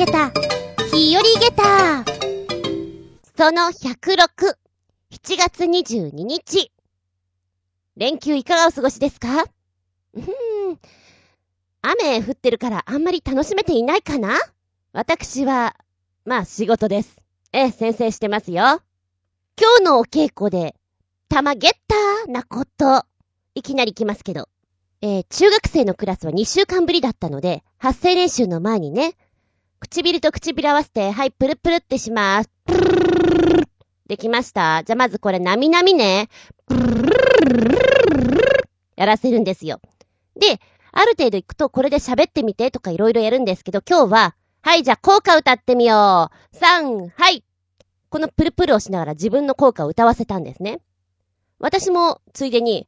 げた、日和げた。その106、7月22日。連休いかがお過ごしですか？うーん。雨降ってるからあんまり楽しめていないかな？私は、まあ仕事です。ええ、先生してますよ。今日のお稽古で、玉ゲッターなこと、いきなり来ますけど。えー中学生のクラスは2週間ぶりだったので、発声練習の前にね、唇と唇合わせて、はい、プルプルってします。プルルルルルできましたじゃあまずこれ、なみなみね。プルルルルルルやらせるんですよ。で、ある程度行くと、これで喋ってみてとかいろいろやるんですけど、今日は、はい、じゃあ効果歌ってみよう。3、はい。このプルプルをしながら自分の効果を歌わせたんですね。私も、ついでに、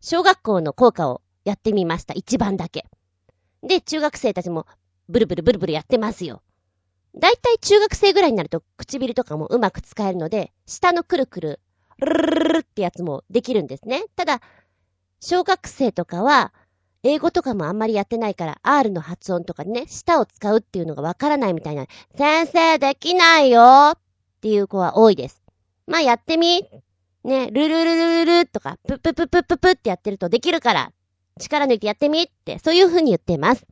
小学校の校歌をやってみました。一番だけ。で、中学生たちも、ブルブルブルブルやってますよ。だいたい中学生ぐらいになると唇とかもうまく使えるので、下のくるくる、ルルルルってやつもできるんですね。ただ、小学生とかは、英語とかもあんまりやってないから、R の発音とかね、舌を使うっていうのがわからないみたいな、先生できないよっていう子は多いです。まあやってみ。ね、ルルルルルルとか、プップププププってやってるとできるから、力抜いてやってみって、そういう風に言ってます。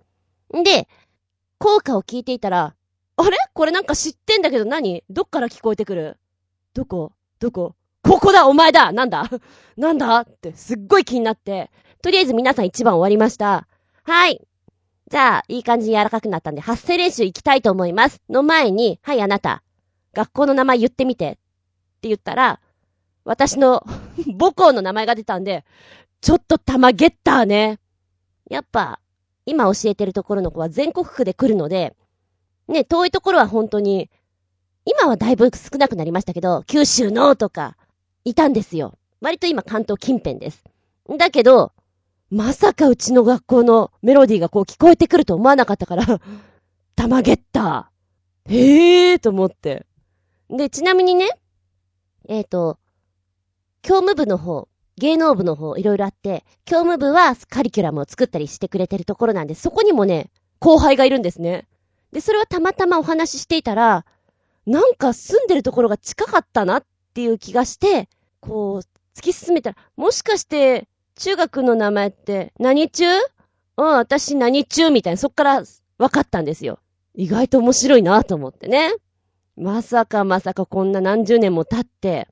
んで、効果を聞いていたら、あれ？これなんか知ってんだけど何？どっから聞こえてくる？どこ？どこ？ここだお前だなんだ？なんだ？ってすっごい気になって、とりあえず皆さん一番終わりました。はい。じゃあ、いい感じに柔らかくなったんで、発声練習行きたいと思います。の前に、はい、あなた、学校の名前言ってみて。って言ったら、私の 母校の名前が出たんで、ちょっと玉ゲッターね。やっぱ、今教えてるところの子は全国区で来るので、ね、遠いところは本当に、今はだいぶ少なくなりましたけど、九州のとか、いたんですよ。割と今関東近辺です。だけど、まさかうちの学校のメロディーがこう聞こえてくると思わなかったから、玉ゲッター。へえーと思って。で、ちなみにね、えっ、と、教務部の方、芸能部の方、いろいろあって、教務部はカリキュラムを作ったりしてくれてるところなんで、そこにもね、後輩がいるんですね。で、それはたまたまお話ししていたら、なんか住んでるところが近かったなっていう気がして、こう、突き進めたら、もしかして、中学の名前って、何中？うん、私何中？みたいな、そっから分かったんですよ。意外と面白いなと思ってね。まさかまさかこんな何十年も経って、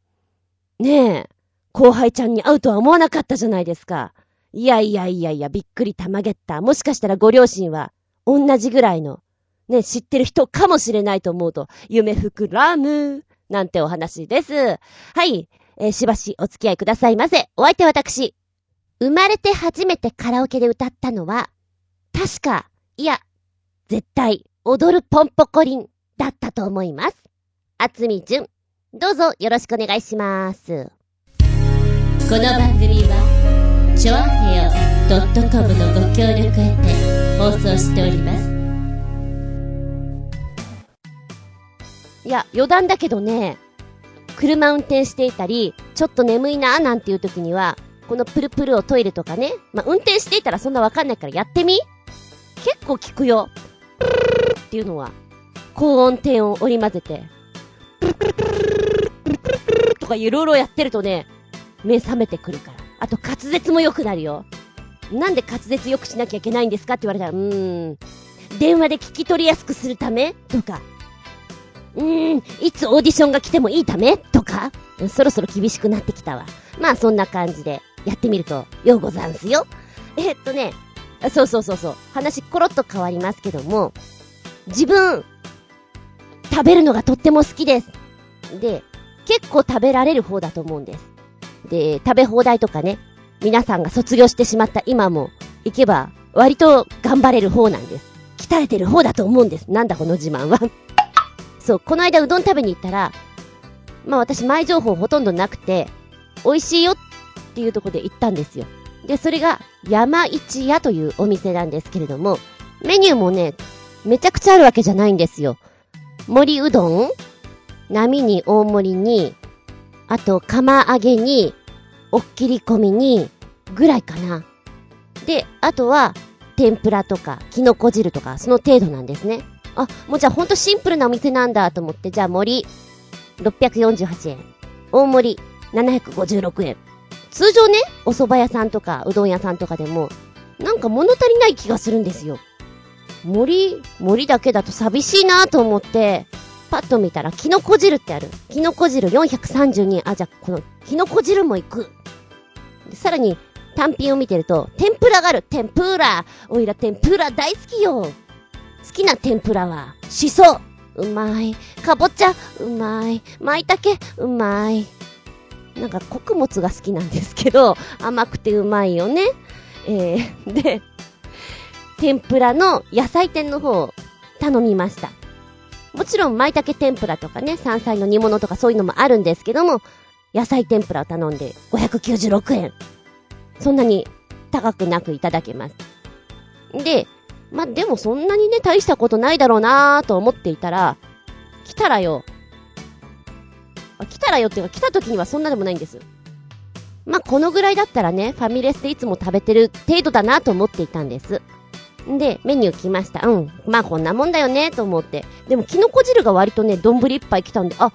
ねえ、後輩ちゃんに会うとは思わなかったじゃないですか。いやいやいやいや、びっくりたまげった。もしかしたらご両親は、同じぐらいの、ね、知ってる人かもしれないと思うと、夢膨らむ、なんてお話です。はい、えーしばしお付き合いくださいませ。お相手私。生まれて初めてカラオケで歌ったのは、確か、いや、絶対、踊るポンポコリンだったと思います。あつみじゅん。どうぞよろしくお願いします。この番組は、ちょあへよ .com のご協力へて放送しております。いや、余談だけどね、車運転していたり、ちょっと眠いなーなんていう時には、このプルプルをトイレとかね、まあ、運転していたらそんなわかんないからやってみ？結構効くよ。プルルルっていうのは、高音低音を織り交ぜて、プルプルプルプルプルプルとかいろいろやってるとね、目覚めてくるから。あと滑舌も良くなるよ。なんで滑舌良くしなきゃいけないんですかって言われたら、うーん。電話で聞き取りやすくするため？とか。うーん、いつオーディションが来てもいいため？とか、そろそろ厳しくなってきたわ。まあそんな感じでやってみるとようござんすよ。えっとね、そうそうそうそう、話コロッと変わりますけども、自分、食べるのがとっても好きです。で、結構食べられる方だと思うんです。で、食べ放題とかね、皆さんが卒業してしまった今も行けば割と頑張れる方なんです。鍛えてる方だと思うんです。なんだこの自慢は。そう、この間うどん食べに行ったら、まあ私前情報ほとんどなくて、美味しいよっていうとこで行ったんですよ。で、それが山一屋というお店なんですけれども、メニューもね、めちゃくちゃあるわけじゃないんですよ。盛りうどん波に大盛りに、あと釜揚げに、おっきり込みに、ぐらいかな。で、あとは、天ぷらとか、キノコ汁とか、その程度なんですね。あ、もうじゃあほんとシンプルなお店なんだと思って、じゃあ森、648円。大盛り、756円。通常ね、お蕎麦屋さんとか、うどん屋さんとかでも、なんか物足りない気がするんですよ。森、森だけだと寂しいなと思って、パッと見たら、キノコ汁ってある。キノコ汁432円。あ、じゃ、この、キノコ汁も行く。さらに、単品を見てると、天ぷらがある。天ぷら。おいら天ぷら大好きよ。好きな天ぷらは、しそ。うまい。かぼちゃ。うまい。舞茸。うまい。なんか穀物が好きなんですけど、甘くてうまいよね。えー、で、天ぷらの野菜店の方頼みました。もちろん舞茸天ぷらとかね、山菜の煮物とかそういうのもあるんですけども、野菜天ぷらを頼んで596円。そんなに高くなくいただけます。で、までもそんなにね、大したことないだろうなーと思っていたら、来たらよ。来たらよっていうか、来た時にはそんなでもないんです。ま、このぐらいだったらね、ファミレスでいつも食べてる程度だなと思っていたんです。で、メニュー来ました。うん。まあこんなもんだよね、と思って。でも、キノコ汁が割とね、丼一杯来たんで、あ、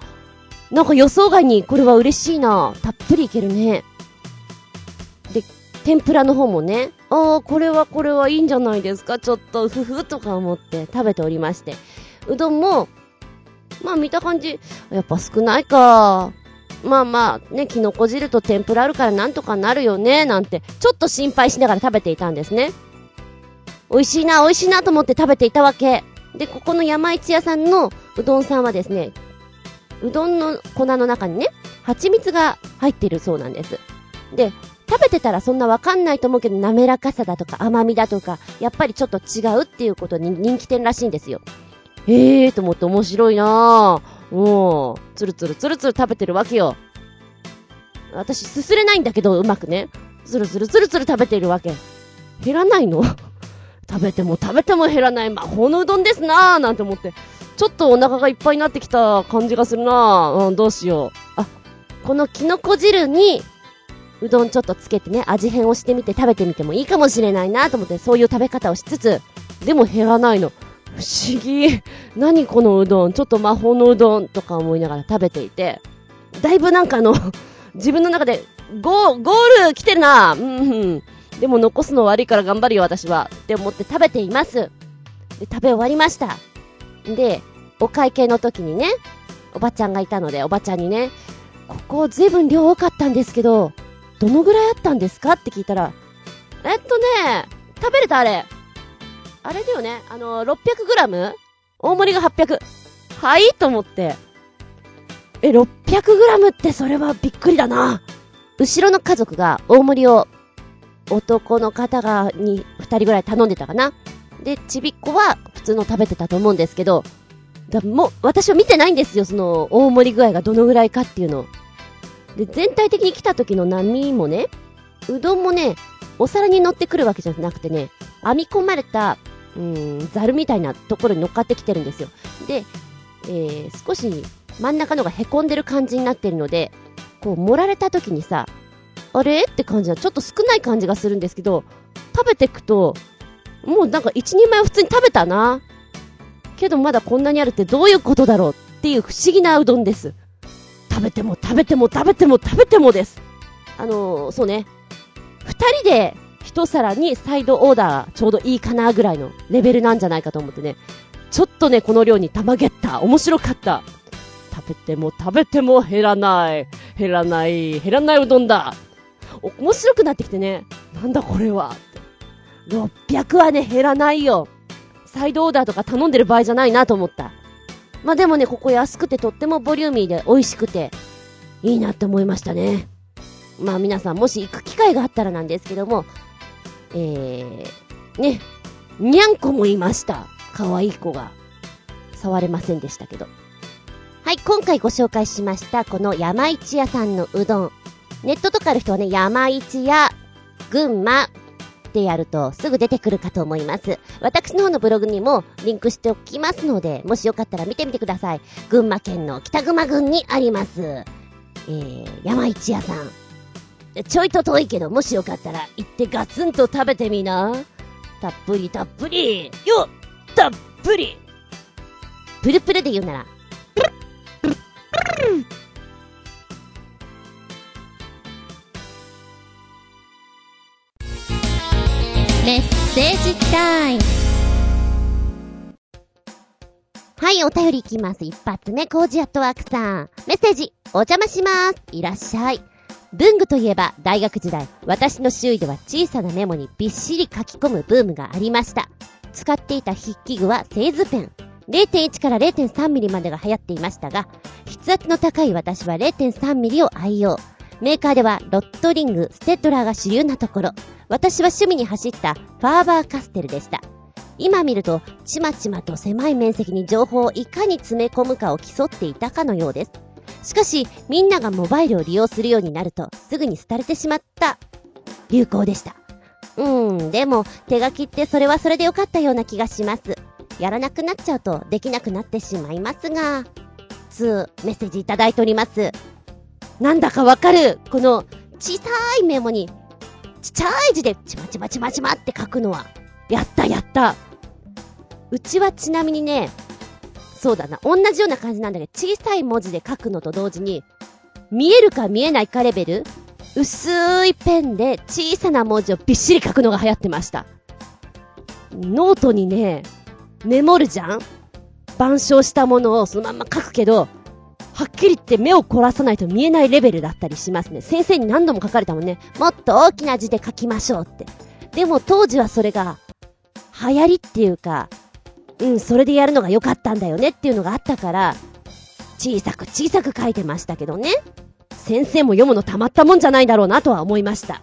なんか予想外にこれは嬉しいな。たっぷりいけるね。で、天ぷらの方もね、ああ、これはこれはいいんじゃないですか。ちょっと、ふふとか思って食べておりまして。うどんも、まあ見た感じ、やっぱ少ないか。まあまあ、ね、キノコ汁と天ぷらあるからなんとかなるよね、なんて、ちょっと心配しながら食べていたんですね。美味しいな、美味しいなと思って食べていたわけ。で、ここの山市屋さんのうどんさんはですね、うどんの粉の中にね、蜂蜜が入ってるそうなんです。で、食べてたらそんなわかんないと思うけど、滑らかさだとか甘みだとか、やっぱりちょっと違うっていうことに人気店らしいんですよ。ええーと思って面白いなぁ。もう、つるつるつるつる食べてるわけよ。私、すすれないんだけど、うまくね。つるつるつるつる食べてるわけ。減らないの？食べても食べても減らない魔法のうどんですなぁなんて思って、ちょっとお腹がいっぱいになってきた感じがするなぁ。うん、どうしよう。あ、このキノコ汁に、うどんちょっとつけてね、味変をしてみて食べてみてもいいかもしれないなと思って、そういう食べ方をしつつ、でも減らないの。不思議。何このうどんちょっと魔法のうどんとか思いながら食べていて、だいぶなんかあの自分の中で、ゴー、ゴール来てるなうん、でも残すの悪いから頑張るよ、私は。って思って食べています。で、食べ終わりました。で、お会計の時にね、おばちゃんがいたので、おばちゃんにね、ここずいぶん量多かったんですけど、どのぐらいあったんですか？って聞いたら、えっとね、食べれたあれ。あれだよね、あの、600g? 大盛りが800。はい？と思って。え、600g ってそれはびっくりだな。後ろの家族が大盛りを男の方がに二人ぐらい頼んでたかな。で、ちびっこは普通の食べてたと思うんですけど、だもう、私は見てないんですよ、その、大盛り具合がどのぐらいかっていうの。で、全体的に来た時の波もね、うどんもね、お皿に乗ってくるわけじゃなくてね、編み込まれた、うん、ザルみたいなところに乗っかってきてるんですよ。で、えー、少し真ん中のが凹んでる感じになってるので、こう盛られた時にさ、あれ？って感じはちょっと少ない感じがするんですけど、食べていくと、もうなんか一人前普通に食べたな。けどまだこんなにあるってどういうことだろうっていう不思議なうどんです。食べても食べても食べても食べてもです。あのー、そうね。二人で一皿にサイドオーダーちょうどいいかなぐらいのレベルなんじゃないかと思ってね。ちょっとね、この量に玉げった。面白かった。食べても食べても減らない。減らない。減らないうどんだ。面白くなってきてね、なんだこれは。600はね、減らないよ。サイドオーダーとか頼んでる場合じゃないなと思った。まあでもね、ここ安くてとってもボリューミーで美味しくて、いいなって思いましたね。まあ皆さんもし行く機会があったらなんですけども、えー、ね、にゃんこもいました。可愛い子が。触れませんでしたけど。はい、今回ご紹介しました、この山市屋さんのうどん。ネットとかある人はね、山市や群馬ってやるとすぐ出てくるかと思います。私の方のブログにもリンクしておきますので、もしよかったら見てみてください。群馬県の北熊郡にあります。えー、山市屋さん。ちょいと遠いけど、もしよかったら行ってガツンと食べてみな。たっぷりたっぷりよたっぷりプルプルで言うなら、プルプルプルメッセージタイムはい、お便りいきます。一発目、コージアットワークさん。メッセージ、お邪魔します。いらっしゃい。文具といえば、大学時代、私の周囲では小さなメモにびっしり書き込むブームがありました。使っていた筆記具は製図ペン。0.1から0.3ミリまでが流行っていましたが、筆圧の高い私は0.3ミリを愛用。メーカーではロットリング、ステッドラーが主流なところ、私は趣味に走ったファーバーカステルでした。今見ると、ちまちまと狭い面積に情報をいかに詰め込むかを競っていたかのようです。しかし、みんながモバイルを利用するようになると、すぐに廃れてしまった流行でした。うーん、でも、手書きってそれはそれでよかったような気がします。やらなくなっちゃうとできなくなってしまいますが、つ、メッセージいただいております。なんだかわかるこの、小さいメモに、ちっちゃい字でちまちまちまちまって書くのは、やったやった。うちはちなみにね、そうだな、同じような感じなんだけど、小さい文字で書くのと同時に、見えるか見えないかレベル薄いペンで小さな文字をびっしり書くのが流行ってました。ノートにね、メモるじゃん。板書したものをそのまんま書くけど、はっきり言って目を凝らさないと見えないレベルだったりしますね。先生に何度も書かれたもんね。もっと大きな字で書きましょうって。でも当時はそれが、流行りっていうか、うん、それでやるのが良かったんだよねっていうのがあったから、小さく小さく書いてましたけどね。先生も読むのたまったもんじゃないだろうなとは思いました。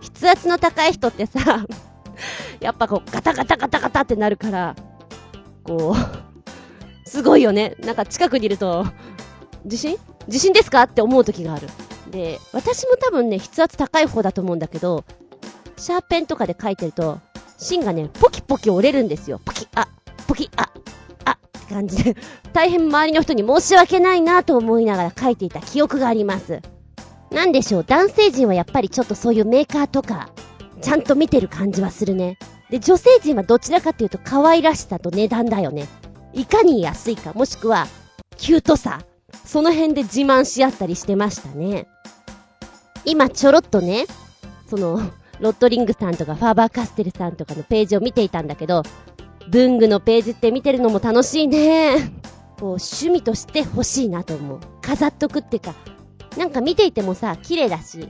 筆圧の高い人ってさ、やっぱこうガタガタガタガタってなるから、こう、すごいよね。なんか近くにいると、地震地震ですか？って思う時がある。で、私も多分ね、筆圧高い方だと思うんだけど、シャーペンとかで書いてると、芯がね、ポキポキ折れるんですよ。ポキ、あ、ポキ、あ、あ、って感じで、大変周りの人に申し訳ないなと思いながら書いていた記憶があります。なんでしょう、男性陣はやっぱりちょっとそういうメーカーとか、ちゃんと見てる感じはするね。で、女性陣はどちらかというと可愛らしさと値段だよね。いかに安いか、もしくは、キュートさ。その辺で自慢し合ったりしてましたね。今ちょろっとね、その、ロットリングさんとかファーバーカステルさんとかのページを見ていたんだけど、文具のページって見てるのも楽しいね。こう、趣味として欲しいなと思う。飾っとくってか、なんか見ていてもさ、綺麗だし、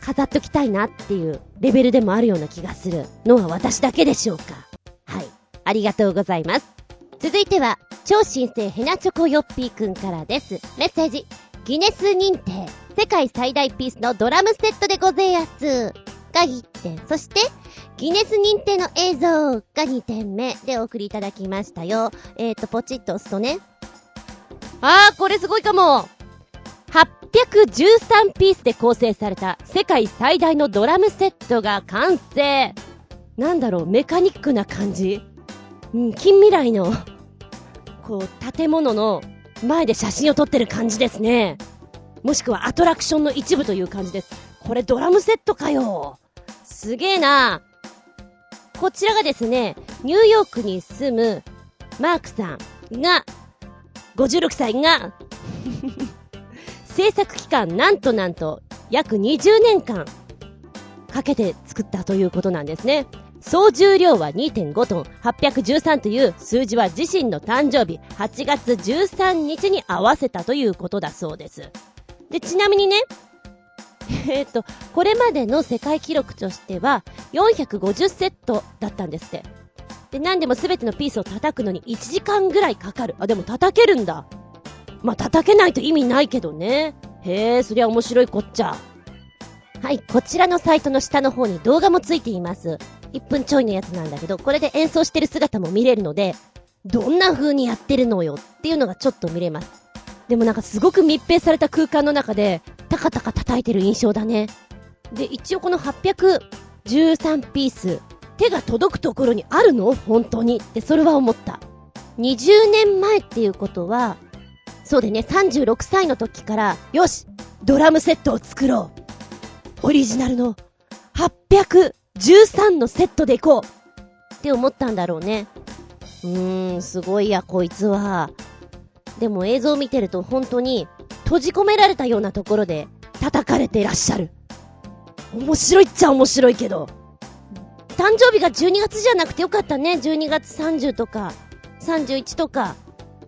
飾っときたいなっていうレベルでもあるような気がするのは私だけでしょうか。はい。ありがとうございます。続いては、超新星ヘナチョコヨッピーくんからです。メッセージ。ギネス認定。世界最大ピースのドラムセットでごぜやす。が1点。そして、ギネス認定の映像が2点目でお送りいただきましたよ。えーと、ポチッと押すとね。あー、これすごいかも !813 ピースで構成された世界最大のドラムセットが完成なんだろう、メカニックな感じうん、近未来の、こう、建物の前で写真を撮ってる感じですね。もしくはアトラクションの一部という感じです。これドラムセットかよすげえなこちらがですね、ニューヨークに住むマークさんが、56歳が、制作期間なんとなんと約20年間かけて作ったということなんですね。総重量は2.5トン、813という数字は自身の誕生日8月13日に合わせたということだそうです。で、ちなみにね、えっ、と、これまでの世界記録としては450セットだったんですって。で、何でも全てのピースを叩くのに1時間ぐらいかかる。あ、でも叩けるんだ。まあ、叩けないと意味ないけどね。へえ、そりゃ面白いこっちゃ。はい、こちらのサイトの下の方に動画もついています。1分ちょいのやつなんだけど、これで演奏してる姿も見れるので、どんな風にやってるのよっていうのがちょっと見れます。でもなんかすごく密閉された空間の中で、タカタカ叩いてる印象だね。で、一応この813ピース、手が届くところにあるの？本当にって、それは思った。20年前っていうことは、そうでね、36歳の時から、よしドラムセットを作ろうオリジナルの13のセットでいこうって思ったんだろうね。うーん、すごいや、こいつは。でも映像を見てると本当に閉じ込められたようなところで叩かれていらっしゃる。面白いっちゃ面白いけど。誕生日が12月じゃなくてよかったね。12月30とか、31とか。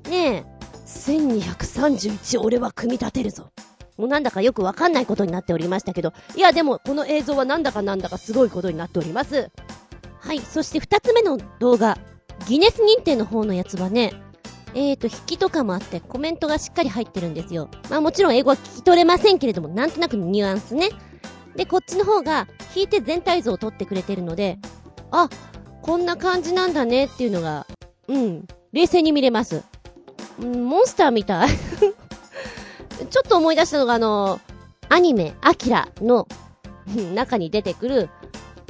ねえ。1231俺は組み立てるぞ。もうなんだかよくわかんないことになっておりましたけど。いやでもこの映像はなんだかなんだかすごいことになっております。はい。そして二つ目の動画。ギネス認定の方のやつはね、えーと、筆記とかもあってコメントがしっかり入ってるんですよ。まあもちろん英語は聞き取れませんけれども、なんとなくニュアンスね。で、こっちの方が弾いて全体像を撮ってくれてるので、あ、こんな感じなんだねっていうのが、うん、冷静に見れます。うん、モンスターみたいちょっと思い出したのがあの、アニメ、アキラの 中に出てくる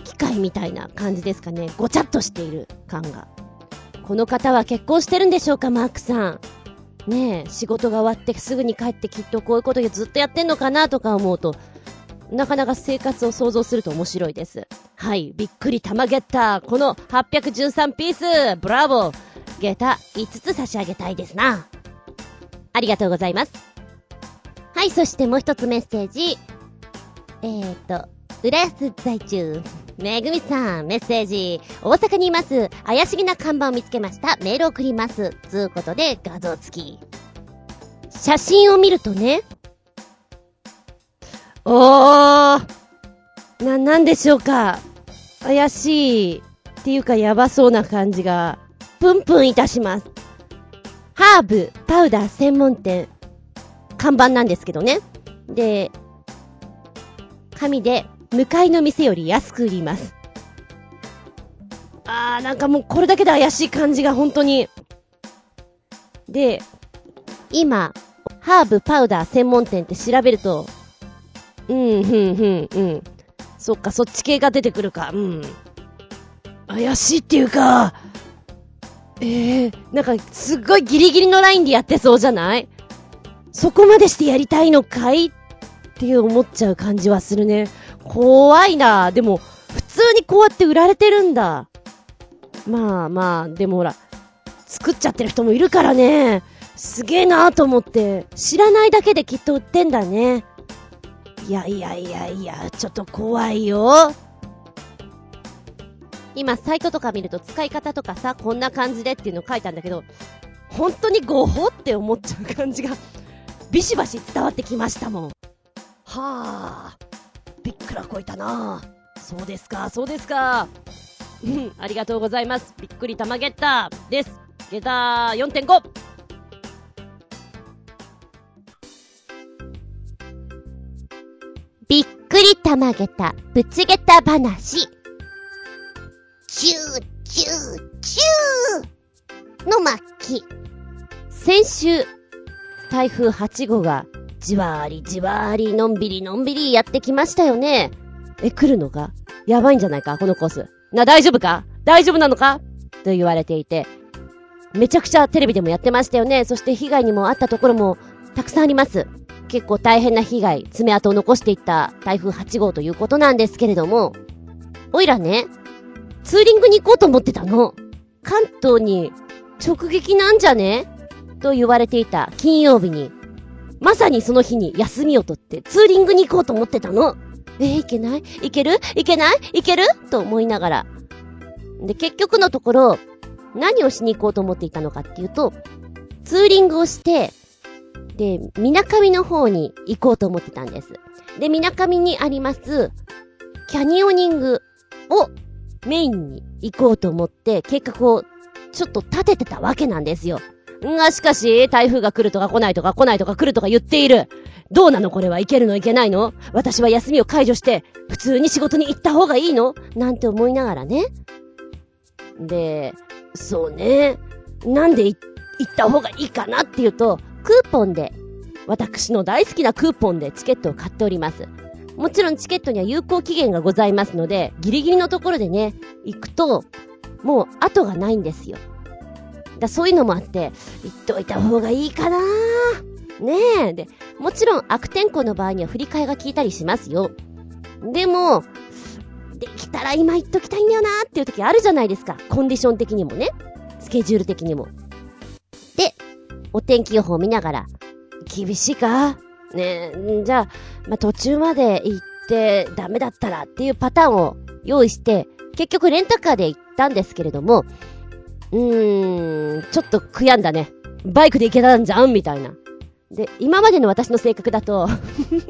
機械みたいな感じですかね。ごちゃっとしている感が。この方は結婚してるんでしょうか、マークさん。ねえ、仕事が終わってすぐに帰ってきっとこういうことでずっとやってんのかなとか思うと、なかなか生活を想像すると面白いです。はい、びっくり玉ゲッター。この813ピース、ブラボー。ゲタ5つ差し上げたいですな。ありがとうございます。はい、そしてもう一つメッセージ。えーと、浦安在住。めぐみさん、メッセージ。大阪にいます。怪しげな看板を見つけました。メール送ります。つうことで、画像付き。写真を見るとね、おーな、なんでしょうか。怪しいっていうかやばそうな感じが、プンプンいたします。ハーブ、パウダー専門店、看板なんですけどね。で、紙で、向かいの店より安く売ります。あー、なんかもうこれだけで怪しい感じが本当に。で、今、ハーブパウダー専門店って調べると、うん、ふん、ふん、うん。そっか、そっち系が出てくるか。うん。怪しいっていうか、えー、なんか、すっごいギリギリのラインでやってそうじゃない？そこまでしてやりたいのかい？っていう思っちゃう感じはするね。怖いな。でも、普通にこうやって売られてるんだ。まあまあ、でもほら、作っちゃってる人もいるからね。すげえなーと思って、知らないだけできっと売ってんだね。いやいやいやいや、ちょっと怖いよ。今、サイトとか見ると使い方とかさ、こんな感じでっていうの書いたんだけど、本当にごほって思っちゃう感じが、ビシバシ伝わってきましたもん。はあ、びっくらこいたなそうですか、そうですか。うん、ありがとうございます。びっくり玉ゲッターです。ゲター4.5。びっくり玉げた、ぶつげた話。チュー、チュー、チューの巻。先週、台風8号が、じわーりじわーり、のんびりのんびりやってきましたよね。え、来るのか？やばいんじゃないか？このコース。な、大丈夫か？大丈夫なのか？と言われていて、めちゃくちゃテレビでもやってましたよね。そして被害にもあったところもたくさんあります。結構大変な被害、爪痕を残していった台風8号ということなんですけれども、おいらね、ツーリングに行こうと思ってたの。関東に直撃なんじゃね？と言われていた金曜日に、まさにその日に休みを取ってツーリングに行こうと思ってたの。えー、いけない？いける？いけない？いける？と思いながら。で、結局のところ、何をしに行こうと思っていたのかっていうと、ツーリングをして、で、みなかみの方に行こうと思ってたんです。で、みなかみにあります、キャニオニングをメインに行こうと思って計画をちょっと立ててたわけなんですよ。が、しかし、台風が来るとか来ないとか来ないとか来るとか言っている。どうなのこれは？行けるのいけないの？私は休みを解除して、普通に仕事に行った方がいいの？なんて思いながらね。で、そうね。なんで行った方がいいかなっていうと、クーポンで、私の大好きなクーポンでチケットを買っております。もちろんチケットには有効期限がございますので、ギリギリのところでね、行くと、もう後がないんですよ。だそういうのもあって、行っといた方がいいかなねえ。で、もちろん悪天候の場合には振り替えが効いたりしますよ。でも、できたら今行っときたいんだよなーっていう時あるじゃないですか。コンディション的にもね。スケジュール的にも。で、お天気予報見ながら、厳しいか？ねえ、じゃあ、まあ、途中まで行ってダメだったらっていうパターンを用意して、結局レンタカーで行ったんですけれども、うーん、ちょっと悔やんだね。バイクで行けたんじゃんみたいな。で、今までの私の性格だと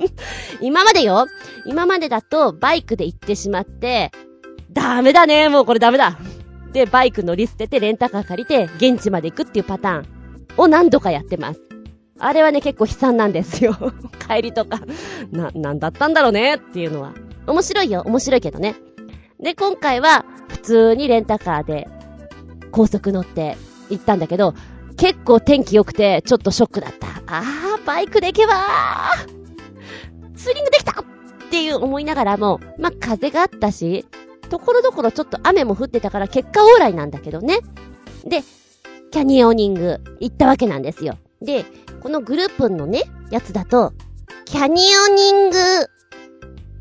今までよ今までだとバイクで行ってしまって、ダメだねもうこれダメだで、バイク乗り捨ててレンタカー借りて現地まで行くっていうパターンを何度かやってます。あれはね、結構悲惨なんですよ。帰りとか。な、なんだったんだろうねっていうのは。面白いよ。面白いけどね。で、今回は普通にレンタカーで高速乗って行ったんだけど、結構天気良くて、ちょっとショックだった。あー、バイクで行けばーツーリングできたっていう思いながらも、まあ、風があったし、ところどころちょっと雨も降ってたから結果オーライなんだけどね。で、キャニオニング行ったわけなんですよ。で、このグループのね、やつだと、キャニオニング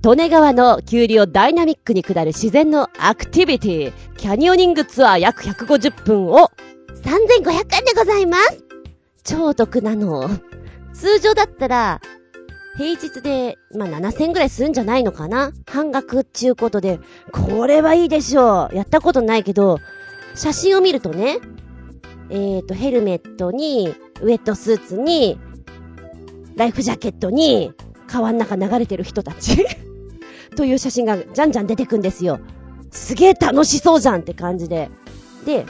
利根川の急流をダイナミックに下る自然のアクティビティ、キャニオニングツアー約150分を3500円でございます。超お得なの。通常だったら、平日で、まあ、7000ぐらいするんじゃないのかな？半額っちゅうことで、これはいいでしょう。やったことないけど、写真を見るとね、えーと、ヘルメットに、ウェットスーツに、ライフジャケットに、川の中流れてる人たちという写真がじゃんじゃん出てくんですよ。すげえ楽しそうじゃんって感じで。で、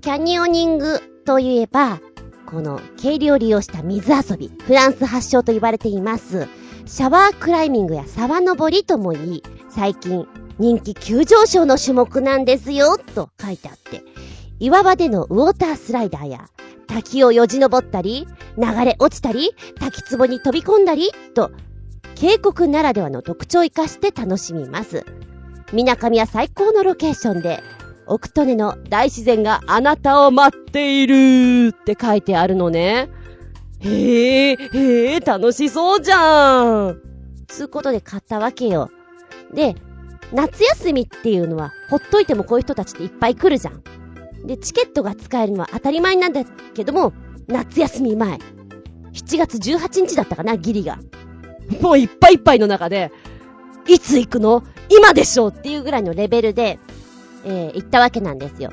キャニオニングといえば、この軽量を利用した水遊び、フランス発祥と言われています。シャワークライミングや沢登りともいい、最近人気急上昇の種目なんですよ、と書いてあって。岩場でのウォータースライダーや、滝をよじ登ったり、流れ落ちたり、滝壺に飛び込んだり、と、渓谷ならではの特徴を活かして楽しみます。みなかみは最高のロケーションで、奥利根の大自然があなたを待っているって書いてあるのね。へえ、へえ、楽しそうじゃん。つうことで買ったわけよ。で、夏休みっていうのは、ほっといてもこういう人たちっていっぱい来るじゃん。で、チケットが使えるのは当たり前なんだけども、夏休み前。7月18日だったかな、ギリが。もういっぱいいっぱいの中で、いつ行くの？今でしょっていうぐらいのレベルで、えー、行ったわけなんですよ。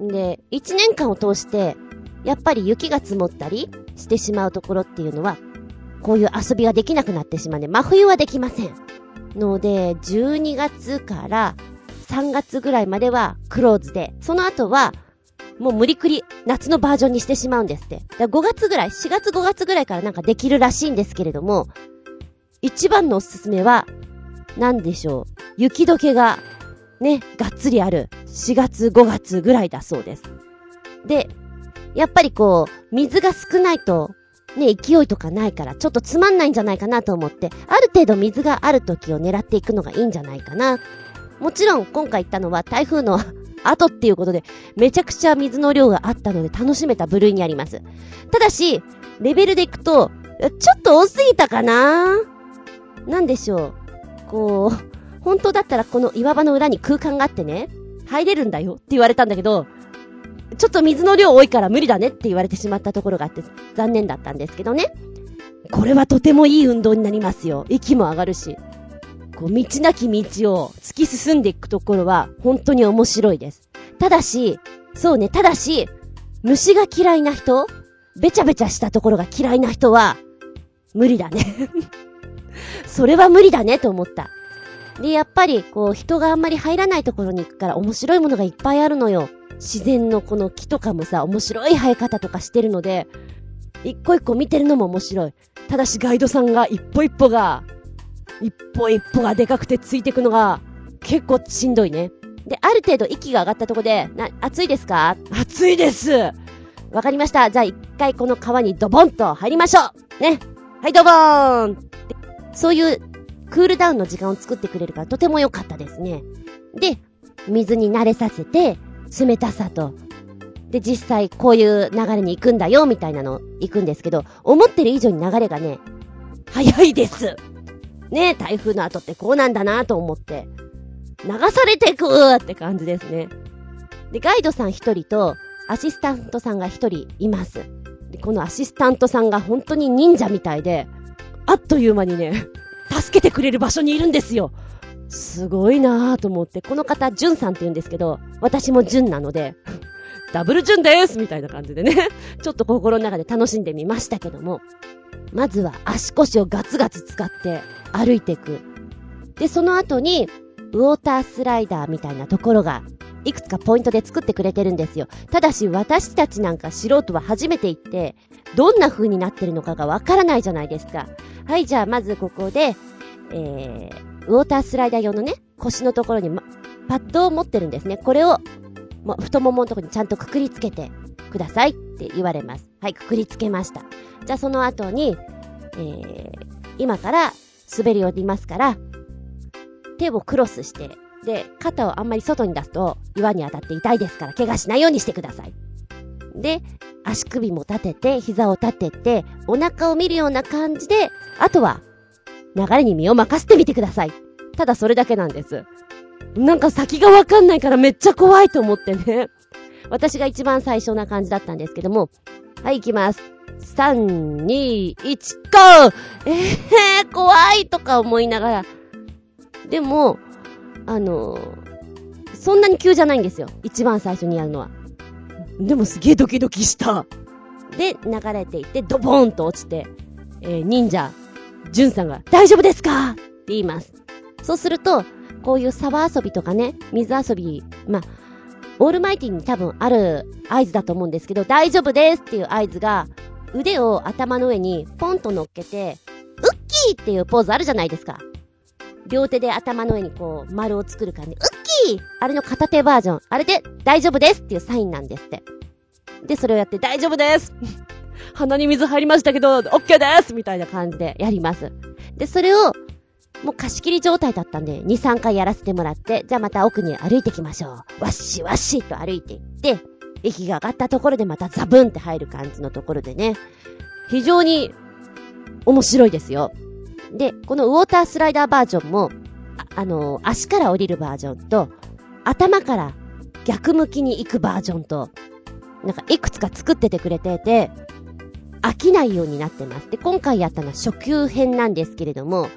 で、1年間を通して、やっぱり雪が積もったりしてしまうところっていうのは、こういう遊びができなくなってしまうんで、真冬はできません。ので、12月から3月ぐらいまではクローズで、その後は、もう無理くり夏のバージョンにしてしまうんですって。だ5月ぐらい、4月5月ぐらいからなんかできるらしいんですけれども、一番のおすすめは、なんでしょう。雪解けがね、がっつりある4月5月ぐらいだそうです。で、やっぱりこう、水が少ないと、ね、勢いとかないから、ちょっとつまんないんじゃないかなと思って、ある程度水がある時を狙っていくのがいいんじゃないかな。もちろん、今回行ったのは台風の 後っていうことで、めちゃくちゃ水の量があったので楽しめた部類にあります。ただし、レベルでいくと、ちょっと多すぎたかななんでしょう。こう、本当だったらこの岩場の裏に空間があってね、入れるんだよって言われたんだけど、ちょっと水の量多いから無理だねって言われてしまったところがあって残念だったんですけどね。これはとてもいい運動になりますよ。息も上がるし。こう、道なき道を突き進んでいくところは本当に面白いです。ただし、そうね、ただし、虫が嫌いな人べちゃべちゃしたところが嫌いな人は、無理だね それは無理だねと思った。で、やっぱり、こう、人があんまり入らないところに行くから面白いものがいっぱいあるのよ。自然のこの木とかもさ、面白い生え方とかしてるので、一個一個見てるのも面白い。ただしガイドさんが一歩一歩が、一歩一歩がでかくてついてくのが、結構しんどいね。で、ある程度息が上がったとこで、な、暑いですか？暑いですわかりました。じゃあ一回この川にドボンと入りましょうねはいドボーンそういうクールダウンの時間を作ってくれるからとても良かったですね。で、水に慣れさせて、冷たさと、で、実際こういう流れに行くんだよ、みたいなの行くんですけど、思ってる以上に流れがね、早いです。ね台風の後ってこうなんだなと思って。流されてくーって感じですね。で、ガイドさん一人と、アシスタントさんが一人います。で、このアシスタントさんが本当に忍者みたいで、あっという間にね、助けてくれる場所にいるんですよ。すごいなぁと思って、この方、ジュンさんって言うんですけど、私もジュンなので、ダブルジュンですみたいな感じでね、ちょっと心の中で楽しんでみましたけども、まずは足腰をガツガツ使って歩いていく。で、その後に、ウォータースライダーみたいなところが、いくつかポイントで作ってくれてるんですよ。ただし、私たちなんか素人は初めて行って、どんな風になってるのかがわからないじゃないですか。はい、じゃあまずここで、えー、ウォータースライダー用のね、腰のところに、ま、パッドを持ってるんですね。これを、も太もものところにちゃんとくくりつけてくださいって言われます。はい、くくりつけました。じゃあその後に、えー、今から滑り降りますから、手をクロスして、で、肩をあんまり外に出すと岩に当たって痛いですから、怪我しないようにしてください。で、足首も立てて、膝を立てて、お腹を見るような感じで、あとは、流れに身を任せてみてください。ただそれだけなんです。なんか先がわかんないからめっちゃ怖いと思ってね。私が一番最初な感じだったんですけども、はい、行きます。3、2、1、GO! ええー、怖いとか思いながら。でも、あのー、そんなに急じゃないんですよ。一番最初にやるのは。でもすげえドキドキした。で、流れていって、ドボーンと落ちて、えー、忍者、ジュンさんが、大丈夫ですか？って言います。そうすると、こういう沢遊びとかね、水遊び、まあ、オールマイティに多分ある合図だと思うんですけど、大丈夫ですっていう合図が、腕を頭の上にポンと乗っけて、ウッキーっていうポーズあるじゃないですか。両手で頭の上にこう、丸を作る感じ。ウッキーあれの片手バージョン。あれで、大丈夫ですっていうサインなんですって。で、それをやって、大丈夫です 鼻に水入りましたけど、オッケーですみたいな感じでやります。で、それを、もう貸し切り状態だったんで、2、3回やらせてもらって、じゃあまた奥に歩いてきましょう。わっしわっしと歩いていって、息が上がったところでまたザブンって入る感じのところでね、非常に面白いですよ。で、このウォータースライダーバージョンも、あ、あのー、足から降りるバージョンと、頭から逆向きに行くバージョンと、なんかいくつか作っててくれてて、飽きないようになってます。で、今回やったのは初級編なんですけれども、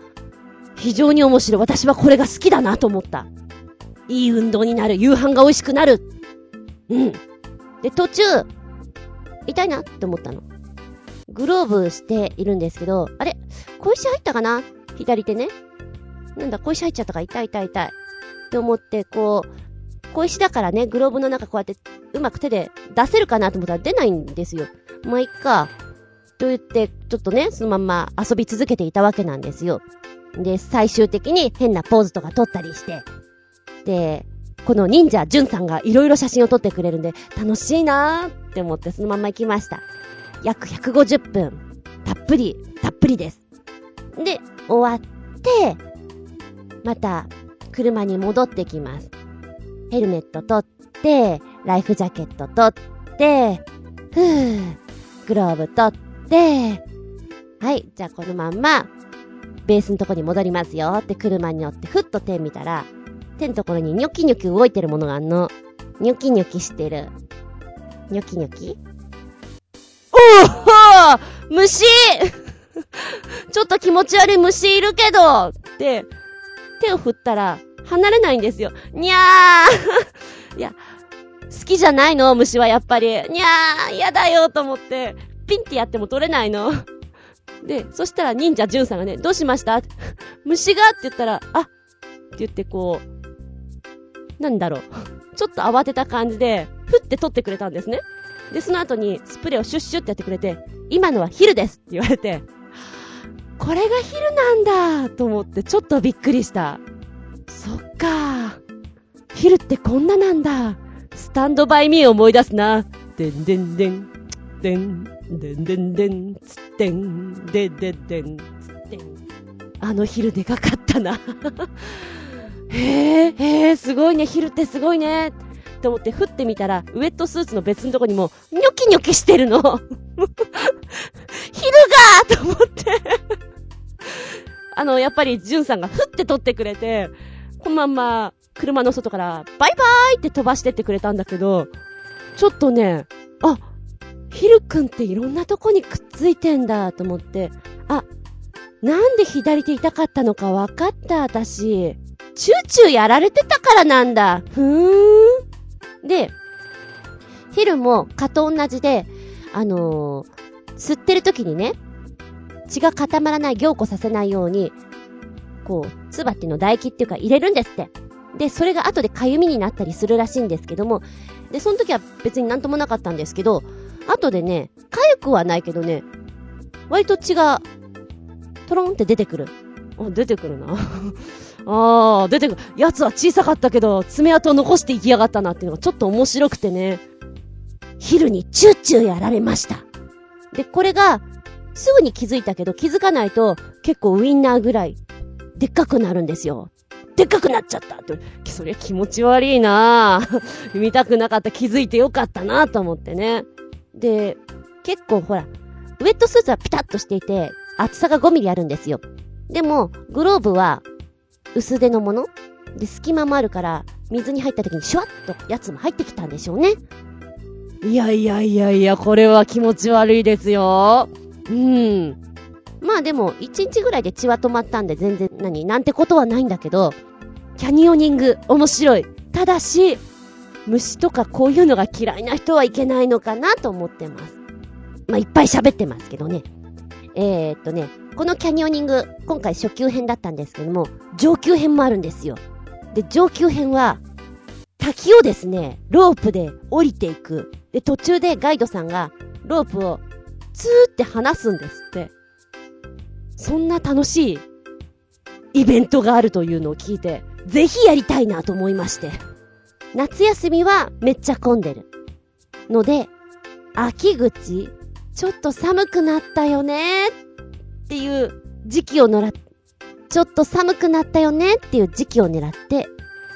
非常に面白い。私はこれが好きだなと思った。いい運動になる。夕飯が美味しくなる。うん。で、途中、痛いなって思ったの。グローブしているんですけど、あれ？小石入ったかな？左手ね。なんだ、小石入っちゃったか？痛い痛い痛い。って思って、こう、小石だからね、グローブの中こうやってうまく手で出せるかなと思ったら出ないんですよ。まあ、いっか。と言って、ちょっとね、そのまんま遊び続けていたわけなんですよ。で、最終的に変なポーズとか撮ったりして。で、この忍者、ジュンさんがいろいろ写真を撮ってくれるんで、楽しいなーって思ってそのまま行きました。約150分。たっぷり、たっぷりです。で、終わって、また、車に戻ってきます。ヘルメット取って、ライフジャケット取って、ふぅ、グローブ取って、はい、じゃあこのまんま、ベースのとこに戻りますよって車に乗って、ふっと手見たら、手のところにニョキニョキ動いてるものがあんの。ニョキニョキしてる。ニョキニョキお お虫ちょっと気持ち悪い虫いるけどって、手を振ったら、離れないんですよ。にゃー いや、好きじゃないの？虫はやっぱり。にゃー嫌だよと思って、ピンってやっても取れないの。で、そしたら忍者ジュンさんがね、どうしました？虫が？って言ったら、あって言ってこう、なんだろう。ちょっと慌てた感じで、ふって取ってくれたんですね。で、その後にスプレーをシュッシュってやってくれて、今のはヒルですって言われて、これがヒルなんだと思ってちょっとびっくりした。そっかヒルってこんななんだ。スタンドバイミーを思い出すな。でんでんでん、でん、でんでんでん、つってん、でででん、つってん。あのヒルでかかったな。へえ、へえ、すごいね、ヒルってすごいね。って思って振ってみたら、ウェットスーツの別のとこにも、ニョキニョキしてるの。ヒルがーと思って あの、やっぱり、ジュンさんが振って取ってくれて、このまんま、車の外からバイバーイって飛ばしてってくれたんだけど、ちょっとね、あ、ヒルくんっていろんなとこにくっついてんだと思って、あ、なんで左手痛かったのか分かった、私。チューチューやられてたからなんだ。ふーん。で、ヒルも蚊と同じで、あのー、吸ってる時にね、血が固まらない、凝固させないように、こう、ツバっていうのを唾液っていうか入れるんですって。で、それが後で痒みになったりするらしいんですけども、で、その時は別になんともなかったんですけど、後でね、痒くはないけどね、割と血が、トロンって出てくる。あ、出てくるな。あー、出てくる。奴は小さかったけど、爪痕を残していきやがったなっていうのがちょっと面白くてね。昼にチューチューやられました。で、これが、すぐに気づいたけど、気づかないと、結構ウインナーぐらい、でっかくなるんですよ。でっかくなっちゃったって。それ気持ち悪いなぁ。見たくなかった。気づいてよかったなぁと思ってね。で、結構ほら、ウェットスーツはピタッとしていて、厚さが5ミリあるんですよ。でも、グローブは、薄手のもの？で、隙間もあるから、水に入った時にシュワッとやつも入ってきたんでしょうね。いやいやいやいや、これは気持ち悪いですよ。うん。まあでも、1日ぐらいで血は止まったんで全然何なんてことはないんだけど、キャニオニング面白い。ただし、虫とかこういうのが嫌いな人はいけないのかなと思ってます。まあいっぱい喋ってますけどね。えー、っとね、このキャニオニング、今回初級編だったんですけども、上級編もあるんですよ。で、上級編は、滝をですね、ロープで降りていく。で、途中でガイドさんが、ロープを、ツーって離すんですって。そんな楽しい、イベントがあるというのを聞いて、ぜひやりたいなと思いまして。夏休みはめっちゃ混んでる。ので、秋口、ちょっと寒くなったよねっていう時期を狙っ、ちょっと寒くなったよねっていう時期を狙って、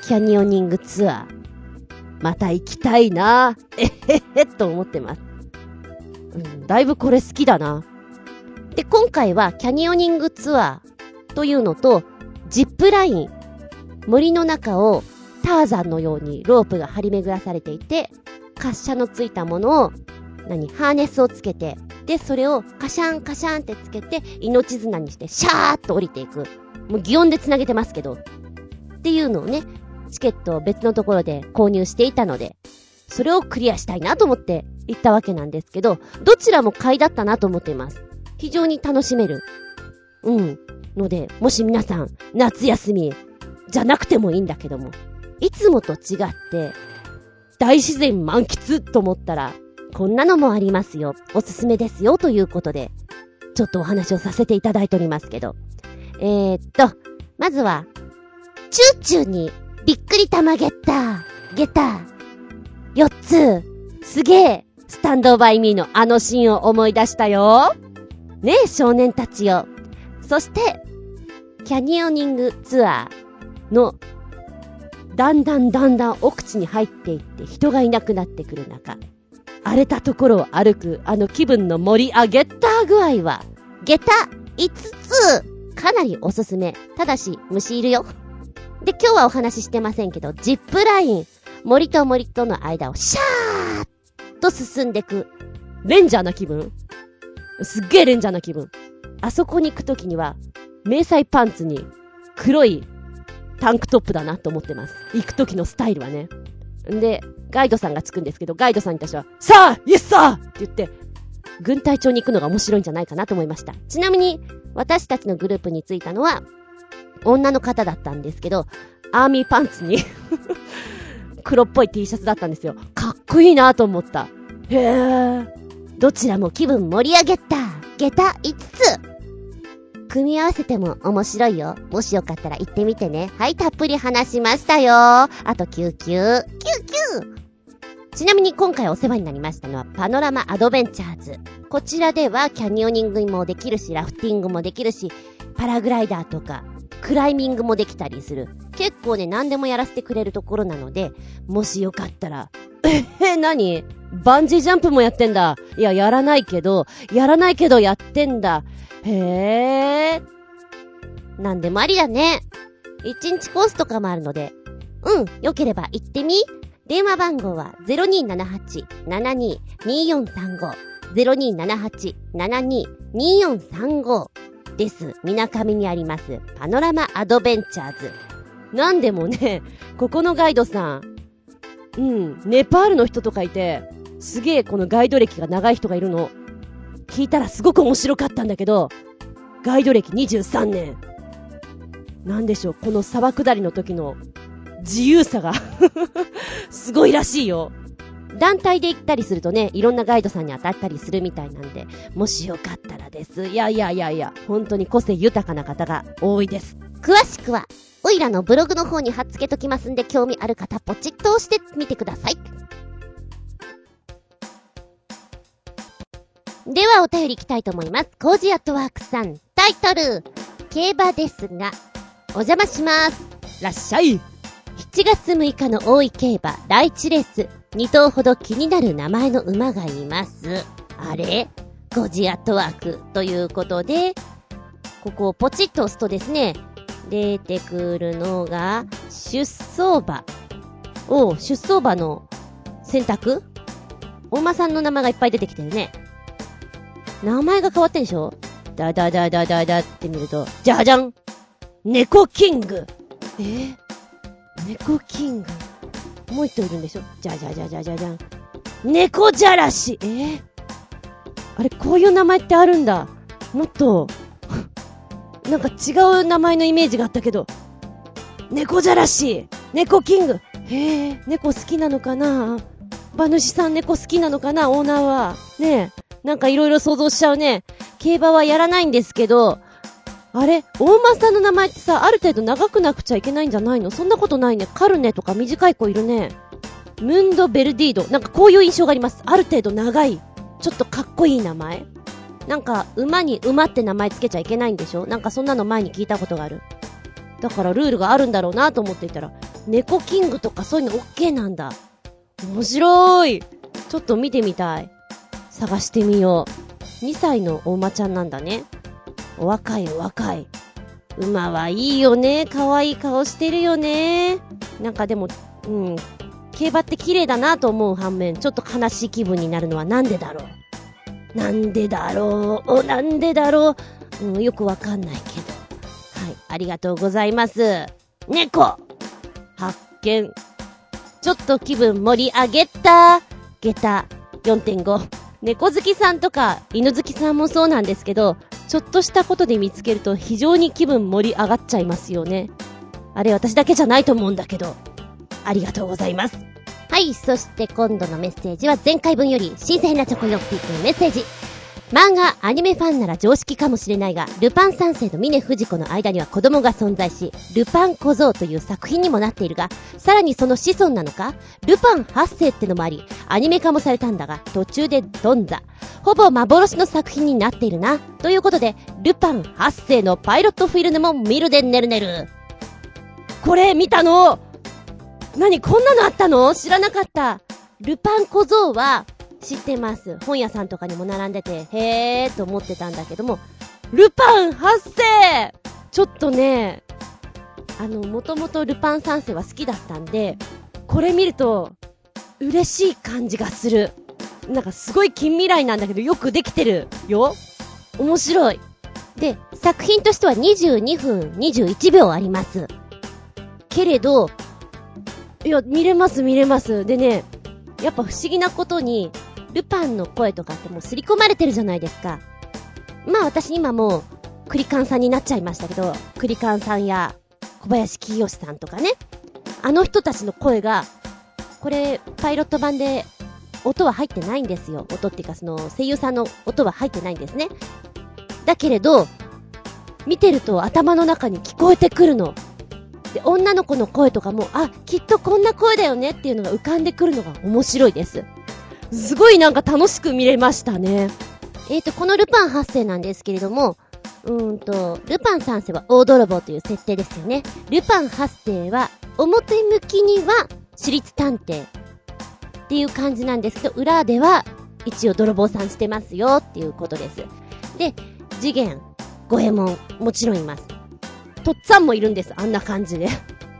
キャニオニングツアー、また行きたいなえへへと思ってます。うん、だいぶこれ好きだな。で、今回はキャニオニングツアーというのと、ジップライン、森の中をターザンのようにロープが張り巡らされていて、滑車のついたものを、何、ハーネスをつけて、で、それをカシャンカシャンってつけて、命綱にして、シャーっと降りていく。もう擬音で繋げてますけど。っていうのをね、チケットを別のところで購入していたので、それをクリアしたいなと思って行ったわけなんですけど、どちらも買いだったなと思っています。非常に楽しめる。うん。ので、もし皆さん、夏休み、じゃなくてもいいんだけども、いつもと違って、大自然満喫と思ったら、こんなのもありますよ。おすすめですよ。ということで、ちょっとお話をさせていただいておりますけど。えー、っと、まずは、チューチューにびっくり玉ゲッター。ゲッター。4つ。すげえ。スタンドバイミーのあのシーンを思い出したよ。ねえ、少年たちよ。そして、キャニオニングツアーの、だんだんだんだん奥地に入っていって人がいなくなってくる中、荒れたところを歩くあの気分の盛り上げた具合は、下駄5つかなりおすすめ。ただし、虫いるよ。で、今日はお話ししてませんけど、ジップライン、森と森との間をシャーッと進んでく。レンジャーな気分すっげえレンジャーな気分。あそこに行くときには、迷彩パンツに黒いタンクトップだなと思ってます。行くときのスタイルはね。んで、ガイドさんがつくんですけど、ガイドさんたちは、さあイエスサーって言って、軍隊長に行くのが面白いんじゃないかなと思いました。ちなみに、私たちのグループについたのは、女の方だったんですけど、アーミーパンツに 黒っぽい T シャツだったんですよ。かっこいいなと思った。へえ。どちらも気分盛り上げた。下駄5つ。組み合わせても面白いよ。もしよかったら行ってみてね。はい、たっぷり話しましたよ。あと救急。救急ちなみに今回お世話になりましたのはパノラマアドベンチャーズ。こちらではキャニオニングもできるし、ラフティングもできるし、パラグライダーとか、クライミングもできたりする。結構ね、何でもやらせてくれるところなので、もしよかったら、え、え、何？バンジージャンプもやってんだ。いや、やらないけど、やらないけどやってんだ。へえ。なんでもありだね。一日コースとかもあるので、うん、よければ行ってみ。電話番号は0278-722435。0278-722435です。みなかみにあります。パノラマアドベンチャーズ。なんでもね、ここのガイドさん、うん、ネパールの人とかいて、すげえこのガイド歴が長い人がいるの。聞いたらすごく面白かったんだけど、ガイド歴23年。なんでしょう、この沢下りの時の自由さが すごいらしいよ。団体で行ったりするとね、いろんなガイドさんに当たったりするみたいなんで、もしよかったらです。いやいやいやいや、本当に個性豊かな方が多いです。詳しくは、おいらのブログの方に貼っ付けときますんで、興味ある方、ポチッと押してみてください。では、お便りいきたいと思います。コージアットワークさん、タイトル、競馬ですが、お邪魔します。らっしゃい。7月6日の大井競馬第1レース、2頭ほど気になる名前の馬がいます。あれ？ゴジアットワークということで、ここをポチッと押すとですね、出てくるのが、出走馬。おう、出走馬の選択？お馬さんの名前がいっぱい出てきてるね。名前が変わってんでしょ？ダダダダダダって見ると、じゃじゃん猫キング！えー？猫キング。もう一頭いるんでしょ？じゃじゃじゃじゃじゃじゃん。猫じゃらしえー？あれ、こういう名前ってあるんだ。もっと、なんか違う名前のイメージがあったけど。猫じゃらし猫キングへえ、猫好きなのかな？馬主さん猫好きなのかな？オーナーは。ねえ。なんかいろいろ想像しちゃうね。競馬はやらないんですけど、あれ大馬さんの名前ってさ、ある程度長くなくちゃいけないんじゃないの？そんなことないね。カルネとか短い子いるね。ムンド・ベルディード。なんかこういう印象があります。ある程度長い。ちょっとかっこいい名前。なんか、馬に馬って名前つけちゃいけないんでしょ？なんかそんなの前に聞いたことがある。だからルールがあるんだろうなと思っていたら、猫キングとかそういうの OK なんだ。面白い。ちょっと見てみたい。探してみよう。2歳のお馬ちゃんなんだね。お若いお若い。馬はいいよね。可愛い顔してるよね。なんかでも、うん。競馬って綺麗だなと思う反面、ちょっと悲しい気分になるのはなんでだろう。なんでだろう。なんでだろう。うん、よくわかんないけど。はい、ありがとうございます。猫発見。ちょっと気分盛り上げた。下駄4.5。猫好きさんとか犬好きさんもそうなんですけど、ちょっとしたことで見つけると非常に気分盛り上がっちゃいますよね。あれ私だけじゃないと思うんだけど。ありがとうございます。はい、そして今度のメッセージは前回分より新鮮なチョコヨッピーくんメッセージ。漫画、アニメファンなら常識かもしれないが、ルパン三世と峰不二子の間には子供が存在し、ルパン小僧という作品にもなっているが、さらにその子孫なのかルパン八世ってのもあり、アニメ化もされたんだが、途中でドンザ。ほぼ幻の作品になっているな。ということで、ルパン八世のパイロットフィルムも見るでねるねる。これ見たの？何こんなのあったの？知らなかった。ルパン小僧は知ってます。本屋さんとかにも並んでて、へーと思ってたんだけども、ルパン八世ちょっとね、あの、もともとルパン三世は好きだったんで、これ見ると、嬉しい感じがする。なんかすごい近未来なんだけどよくできてるよ。面白い。で、作品としては22分21秒あります。けれど、いや、見れます見れます。でね、やっぱ不思議なことに、ルパンの声とかってもう刷り込まれてるじゃないですか。まあ私今もう、クリカンさんになっちゃいましたけど、クリカンさんや小林清さんとかね、あの人たちの声が、これ、パイロット版で音は入ってないんですよ。音っていうかその声優さんの音は入ってないんですね。だけれど、見てると頭の中に聞こえてくるの。で、女の子の声とかも、あ、きっとこんな声だよねっていうのが浮かんでくるのが面白いです。すごいなんか楽しく見れましたね。えーと、このルパン8世なんですけれども、うーんと、ルパン3世は大泥棒という設定ですよね。ルパン8世は、表向きには私立探偵っていう感じなんですけど、裏では一応泥棒さんしてますよっていうことです。で、次元、五右衛門、もちろんいます。とっつぁんもいるんです、あんな感じで。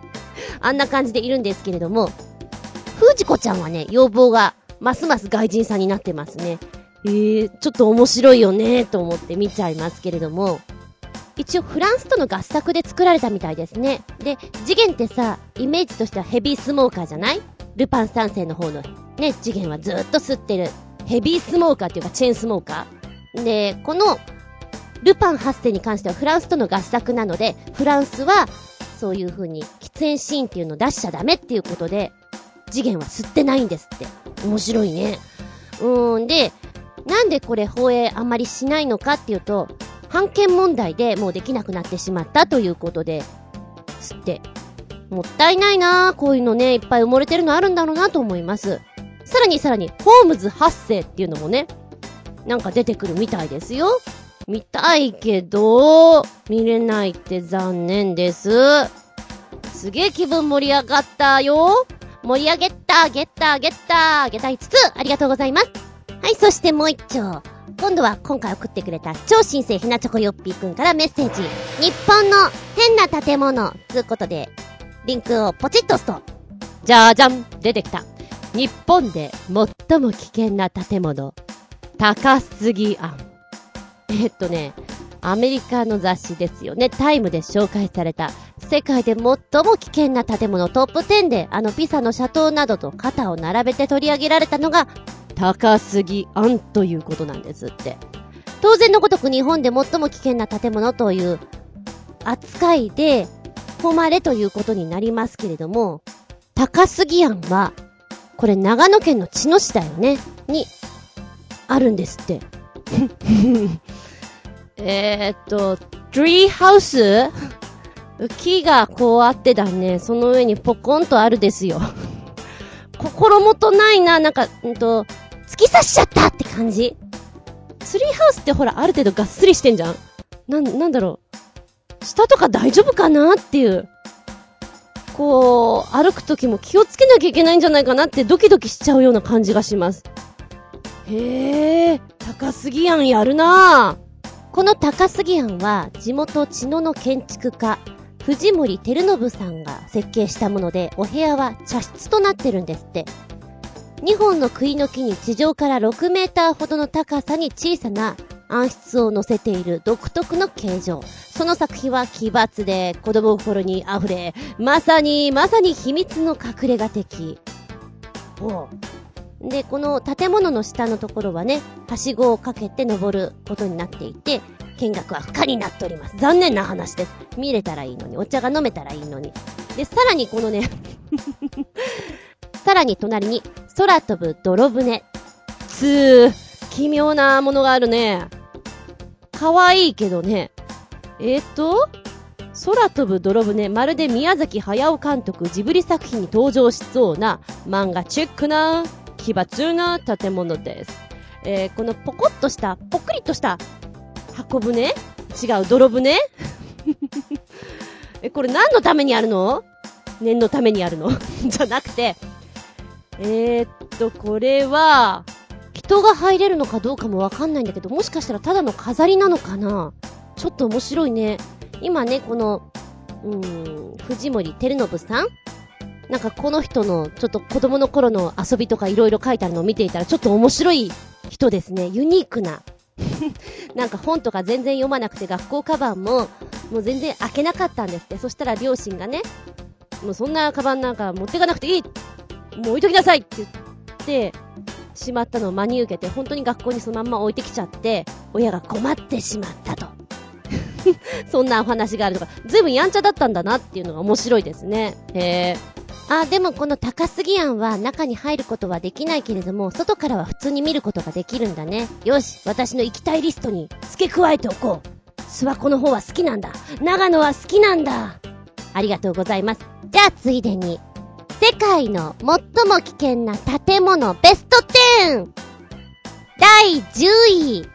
あんな感じでいるんですけれども、藤子ちゃんはね、要望がますます外人さんになってますね。えー、ちょっと面白いよねと思って見ちゃいますけれども、一応フランスとの合作で作られたみたいですね。で、次元ってさ、イメージとしてはヘビースモーカーじゃない？ルパン三世の方の、ね、次元はずっと吸ってる。ヘビースモーカーっていうかチェーンスモーカー。で、この、ルパン8世に関してはフランスとの合作なので、フランスは、そういう風に喫煙シーンっていうのを出しちゃダメっていうことで、次元は吸ってないんですって。面白いね。うーん、で、なんでこれ放映あんまりしないのかっていうと、判権問題でもうできなくなってしまったということで、つって。もったいないなぁ。こういうのね、いっぱい埋もれてるのあるんだろうなと思います。さらにさらに、ホームズ8世っていうのもね、なんか出てくるみたいですよ。見たいけど、見れないって残念です。すげえ気分盛り上がったよ。盛り上げた、ゲッター、ゲッター、ゲタ5つ、ありがとうございます。はい、そしてもう一丁。今度は今回送ってくれた超新星ひなチョコヨッピーくんからメッセージ。日本の変な建物、つうことで、リンクをポチッと押すと、じゃじゃん出てきた。日本で最も危険な建物、高杉庵。えっとね、アメリカの雑誌ですよね。タイムで紹介された、世界で最も危険な建物トップ10で、あのピサの斜塔などと肩を並べて取り上げられたのが、高杉庵ということなんですって。当然のごとく日本で最も危険な建物という扱いで、誉れということになりますけれども、高杉庵は、これ長野県の茅野市だよね、に、あるんですって。えっと、トリーハウス木がこうあってだね、その上にポコンとあるですよ。心もとないな、なんか、うんと、突き刺しちゃったって感じ。ツリーハウスってほら、ある程度がっすりしてんじゃんな、なんだろう。下とか大丈夫かなっていう。こう、歩くときも気をつけなきゃいけないんじゃないかなってドキドキしちゃうような感じがします。へえ、高杉庵やん、やるなぁこの高杉庵は地元茅野の建築家、藤森照信さんが設計したもので、お部屋は茶室となってるんですって。2本の杭の木に地上から6メーターほどの高さに小さな暗室を乗せている独特の形状。その作品は奇抜で子供心に溢れ、まさに、まさに秘密の隠れ家的。ほう。で、この建物の下のところはね、はしごをかけて登ることになっていて、見学は不可になっております。残念な話です。見れたらいいのに、お茶が飲めたらいいのに。で、さらにこのね さらに隣に、空飛ぶ泥船。つー、奇妙なものがあるね。かわいいけどね。えー、っと、空飛ぶ泥船、まるで宮崎駿監督ジブリ作品に登場しそうな漫画チェックな奇抜な建物です。えー、このポコッとした、ぽっくりとした箱舟？違う、泥船 え、これ何のためにあるの？念のためにあるの？じゃなくて、えー、っと、これは、人が入れるのかどうかもわかんないんだけど、もしかしたらただの飾りなのかな？ちょっと面白いね。今ね、この、うーん、藤森照信さんなんかこの人の、ちょっと子供の頃の遊びとか色々書いてあるのを見ていたら、ちょっと面白い人ですね。ユニークな。なんか本とか全然読まなくて学校カバンも、もう全然開けなかったんですって。そしたら両親がね、もうそんなカバンなんか持っていかなくていいもう置いときなさいって言ってしまったのを真に受けて、本当に学校にそのまんま置いてきちゃって、親が困ってしまったと。そんなお話があるとか、ずいぶんやんちゃだったんだなっていうのが面白いですね。へえ。あ、でもこの高杉庵は中に入ることはできないけれども、外からは普通に見ることができるんだね。よし、私の行きたいリストに付け加えておこう。諏訪湖の方は好きなんだ。長野は好きなんだ。ありがとうございます。じゃあついでに、世界の最も危険な建物ベスト 10! 第10位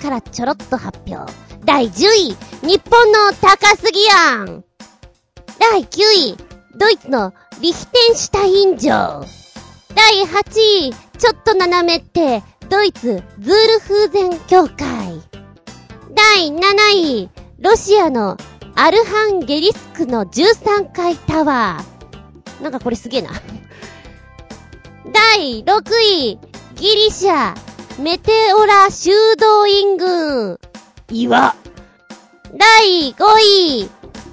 からちょろっと発表。第10位、日本の高杉庵。第9位、ドイツのリヒテンシュタイン城。第8位、ちょっと斜めって、ドイツズールフーゼン協会。第7位、ロシアのアルハンゲリスクの13階タワー。なんかこれすげえな。第6位、ギリシャ、メテオラ修道院軍、岩。第5位、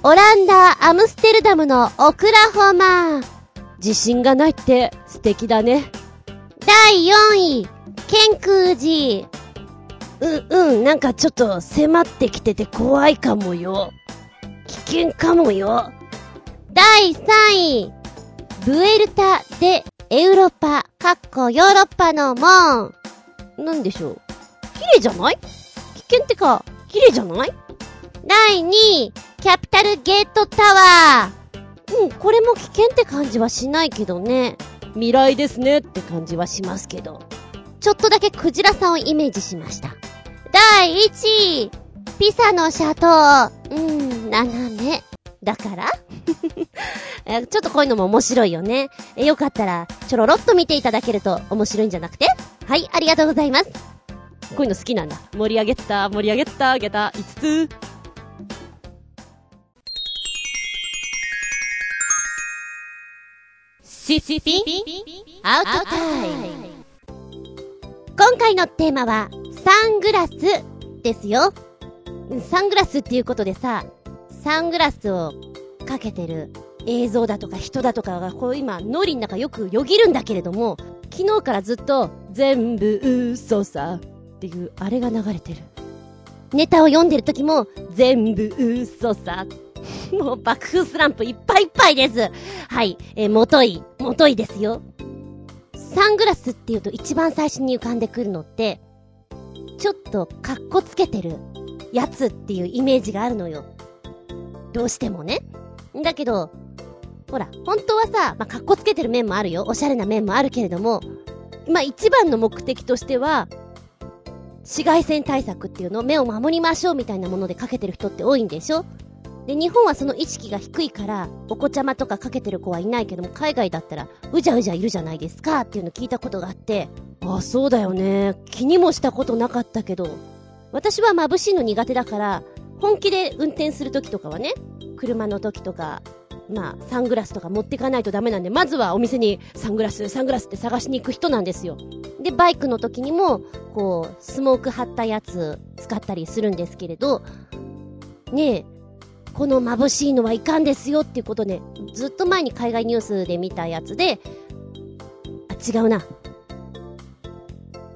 オランダ、アムステルダムのオクラホマ。自信がないって素敵だね。第4位、ケンクー寺。う、うん、なんかちょっと迫ってきてて怖いかもよ。危険かもよ。第3位、ブエルタ・デ・エウロパ、かっこヨーロッパの門。なんでしょう。綺麗じゃない？危険ってか、綺麗じゃない？第2位、キャピタルゲートタワー。うん、これも危険って感じはしないけどね。未来ですねって感じはしますけど。ちょっとだけクジラさんをイメージしました。第1位、ピサのシャトー。うん、斜め。だから？ちょっとこういうのも面白いよね。よかったら、ちょろろっと見ていただけると面白いんじゃなくて？はい、ありがとうございます。こういうの好きなんだ。盛り上げた、盛り上げた、あげた、5つ。シシピアウトタイム今回のテーマは、サングラスですよ。サングラスっていうことでさ、サングラスをかけてる映像だとか人だとかがこう今、ノリの中よくよぎるんだけれども、昨日からずっと、全部嘘さっていうあれが流れてる。ネタを読んでる時も、全部嘘さっ。もう爆風スランプいっぱいいっぱいです。はい。えー、もとい、もといですよ。サングラスっていうと一番最初に浮かんでくるのって、ちょっとカッコつけてるやつっていうイメージがあるのよ。どうしてもね。だけど、ほら、本当はさ、まあ、かっこつけてる面もあるよ。おしゃれな面もあるけれども、まあ、一番の目的としては、紫外線対策っていうの？を目を守りましょうみたいなものでかけてる人って多いんでしょ？で、日本はその意識が低いから、お子ちゃまとかかけてる子はいないけども、海外だったら、うじゃうじゃいるじゃないですかっていうの聞いたことがあって、ああ、そうだよね。気にもしたことなかったけど、私は眩しいの苦手だから、本気で運転するときとかはね、車の時とか、まあ、サングラスとか持ってかないとダメなんで、まずはお店にサングラス、サングラスって探しに行く人なんですよ。で、バイクの時にも、こう、スモーク貼ったやつ使ったりするんですけれど、ねえ、この眩しいのはいかんですよっていうことね、ずっと前に海外ニュースで見たやつで、あ、違うな。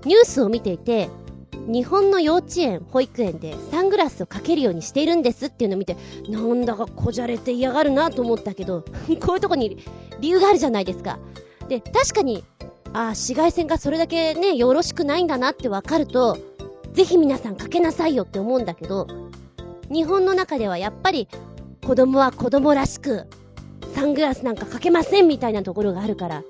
ニュースを見ていて、日本の幼稚園、保育園でサングラスをかけるようにしているんですっていうのを見て、なんだかこじゃれて嫌がるなと思ったけど、こういうとこに理由があるじゃないですか。で、確かに、ああ、紫外線がそれだけね、よろしくないんだなってわかると、ぜひ皆さんかけなさいよって思うんだけど、日本の中ではやっぱり、子供は子供らしく、サングラスなんかかけませんみたいなところがあるから、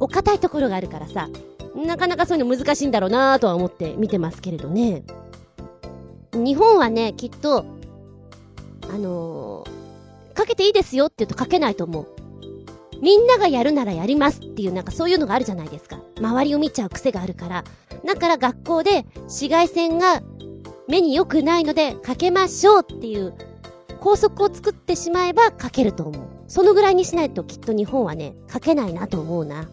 お堅いところがあるからさ、なかなかそういうの難しいんだろうなぁとは思って見てますけれどね。日本はね、きっと、あのー、かけていいですよって言うとかけないと思う。みんながやるならやりますっていうなんかそういうのがあるじゃないですか。周りを見ちゃう癖があるから。だから学校で紫外線が目に良くないのでかけましょうっていう法則を作ってしまえばかけると思う。そのぐらいにしないときっと日本はね、かけないなと思うな。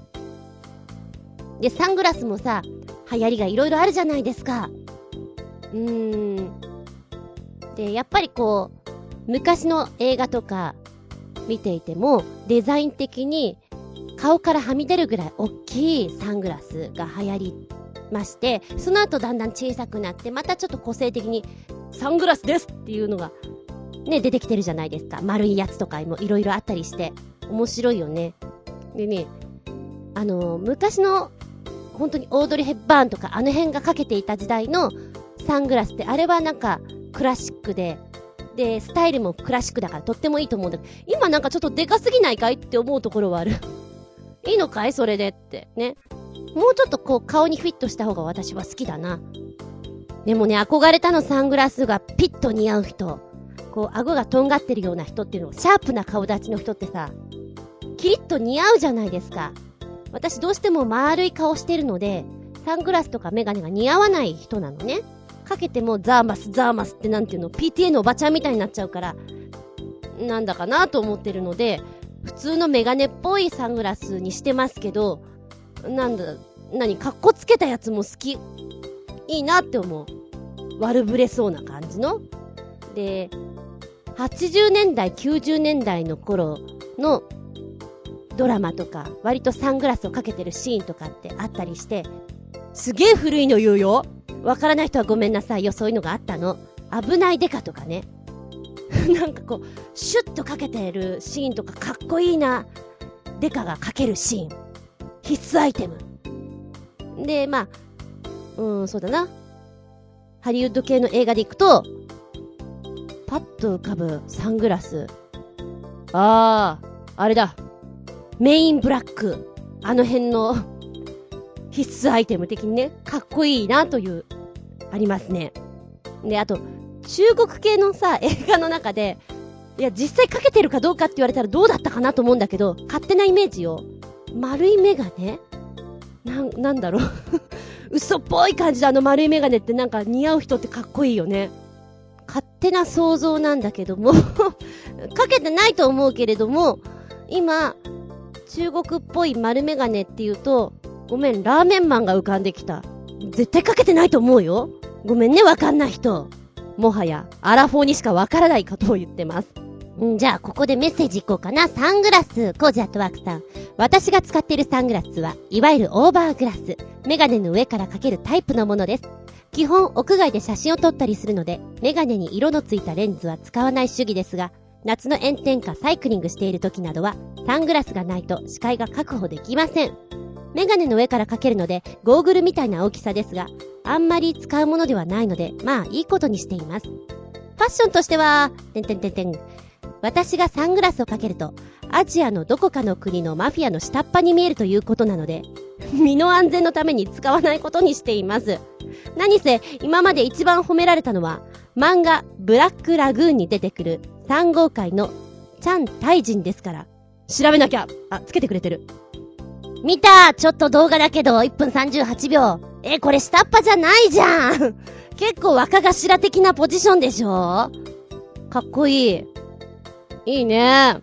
で、サングラスもさ、流行りが色々あるじゃないですか。うーん。で、やっぱりこう、昔の映画とか見ていても、デザイン的に顔からはみ出るぐらい大きいサングラスが流行りまして、その後だんだん小さくなって、またちょっと個性的にサングラスですっていうのがね、出てきてるじゃないですか。丸いやつとかも色々あったりして。面白いよね。でね、あのー、昔の本当にオードリー・ヘッバーンとかあの辺がかけていた時代のサングラスってあれはなんかクラシックで、で、スタイルもクラシックだからとってもいいと思うんだけど、今なんかちょっとデカすぎないかいって思うところはある。いいのかい？それでって。ね。もうちょっとこう顔にフィットした方が私は好きだな。でもね、憧れたのサングラスがピッと似合う人。こう、顎がとんがってるような人っていうの、シャープな顔立ちの人ってさ、キリッと似合うじゃないですか。私どうしても丸い顔してるので、サングラスとかメガネが似合わない人なのね。かけてもザーマス、ザーマスってなんていうの、PTA のおばちゃんみたいになっちゃうから、なんだかなと思ってるので、普通のメガネっぽいサングラスにしてますけど、なんだ、何、かっこつけたやつも好き。いいなって思う。悪ぶれそうな感じの。で、80年代、90年代の頃のドラマとか、割とサングラスをかけてるシーンとかってあったりして、すげえ古いの言うよ。わからない人はごめんなさいよ、そういうのがあったの。危ないデカとかね。なんかこう、シュッとかけてるシーンとかかっこいいな。デカがかけるシーン。必須アイテム。で、まあ、うん、そうだな。ハリウッド系の映画で行くと、パッと浮かぶサングラス。あー、あれだ。メインブラック。あの辺の 必須アイテム的にね、かっこいいなという、ありますね。で、あと、中国系のさ、映画の中で、いや、実際かけてるかどうかって言われたらどうだったかなと思うんだけど、勝手なイメージよ。丸いメガネなん、なんだろう？嘘っぽい感じであの丸いメガネってなんか似合う人ってかっこいいよね。勝手な想像なんだけども かけてないと思うけれども、今、中国っぽい丸メガネって言うと、ごめん、ラーメンマンが浮かんできた。絶対かけてないと思うよ。ごめんね、わかんない人。もはや、アラフォーにしかわからないこと言ってます。んじゃあ、ここでメッセージいこうかな。サングラス、コージアットワークさん。私が使っているサングラスは、いわゆるオーバーグラス。メガネの上からかけるタイプのものです。基本、屋外で写真を撮ったりするので、メガネに色のついたレンズは使わない主義ですが、夏の炎天下サイクリングしている時などは、サングラスがないと視界が確保できません。メガネの上からかけるので、ゴーグルみたいな大きさですが、あんまり使うものではないので、まあいいことにしています。ファッションとしては、てんてんてんてん。私がサングラスをかけると、アジアのどこかの国のマフィアの下っ端に見えるということなので、身の安全のために使わないことにしています。何せ、今まで一番褒められたのは、漫画、ブラックラグーンに出てくる3号会のチャン・タイジンですから。調べなきゃあ、つけてくれてる。見たちょっと動画だけど、1分38秒。え、これ下っ端じゃないじゃん 結構若頭的なポジションでしょ？かっこいい。いいね。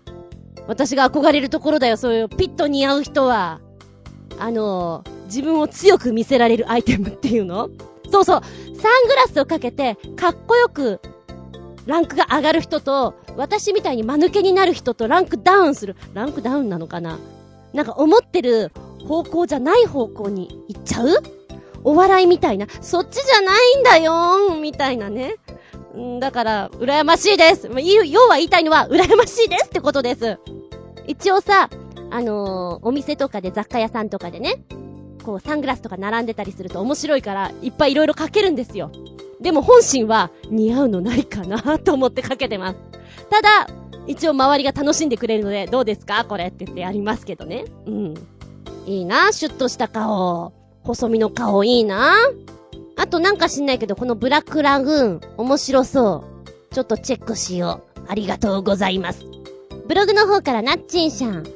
私が憧れるところだよ、そういうピッと似合う人は。あの、自分を強く見せられるアイテムっていうの？そうそう。サングラスをかけて、かっこよく、ランクが上がる人と、私みたいに間抜けになる人とランクダウンする。ランクダウンなのかな？なんか思ってる方向じゃない方向に行っちゃう？お笑いみたいな、そっちじゃないんだよーみたいなね。んだから、羨ましいです。要は言いたいのは、羨ましいですってことです。一応さ、あのー、お店とかで雑貨屋さんとかでね、こうサングラスとか並んでたりすると面白いから、いっぱいいろいろかけるんですよ。でも本心は似合うのないかなと思ってかけてます。ただ、一応周りが楽しんでくれるので、どうですか？これって言ってやりますけどね。うん。いいな、シュッとした顔。細身の顔いいな。あとなんか知んないけど、このブラックラグーン、面白そう。ちょっとチェックしよう。ありがとうございます。ブログの方からなっちんしゃん。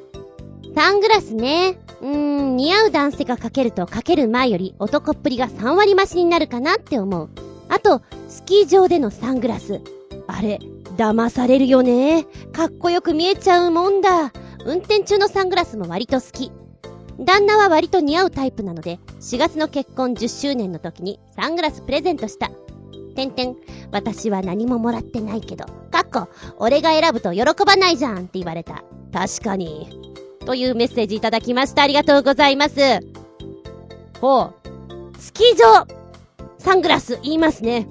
サングラスね。うーん、似合う男性がかけるとかける前より男っぷりが3割増しになるかなって思う。あと、スキー場でのサングラス。あれ、騙されるよね。かっこよく見えちゃうもんだ。運転中のサングラスも割と好き。旦那は割と似合うタイプなので、4月の結婚10周年の時にサングラスプレゼントした。てんてん、私は何ももらってないけど、かっこ、俺が選ぶと喜ばないじゃんって言われた。確かに。というメッセージいただきました。ありがとうございます。ほう。スキー場サングラス言いますね。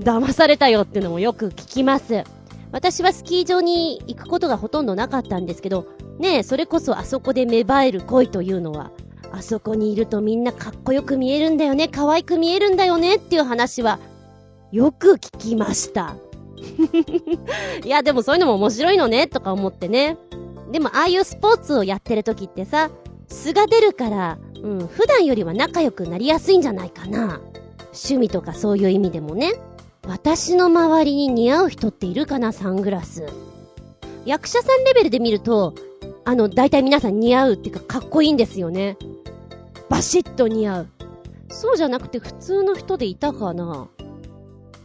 騙されたよってのもよく聞きます。私はスキー場に行くことがほとんどなかったんですけど、ねえ、それこそあそこで芽生える恋というのは、あそこにいるとみんなかっこよく見えるんだよね、可愛く見えるんだよねっていう話は、よく聞きました。いや、でもそういうのも面白いのね、とか思ってね。でも、ああいうスポーツをやってる時ってさ、素が出るから、うん、普段よりは仲良くなりやすいんじゃないかな。趣味とかそういう意味でもね。私の周りに似合う人っているかな、サングラス。役者さんレベルで見ると、あの、大体皆さん似合うっていうかかっこいいんですよね。バシッと似合う。そうじゃなくて普通の人でいたかな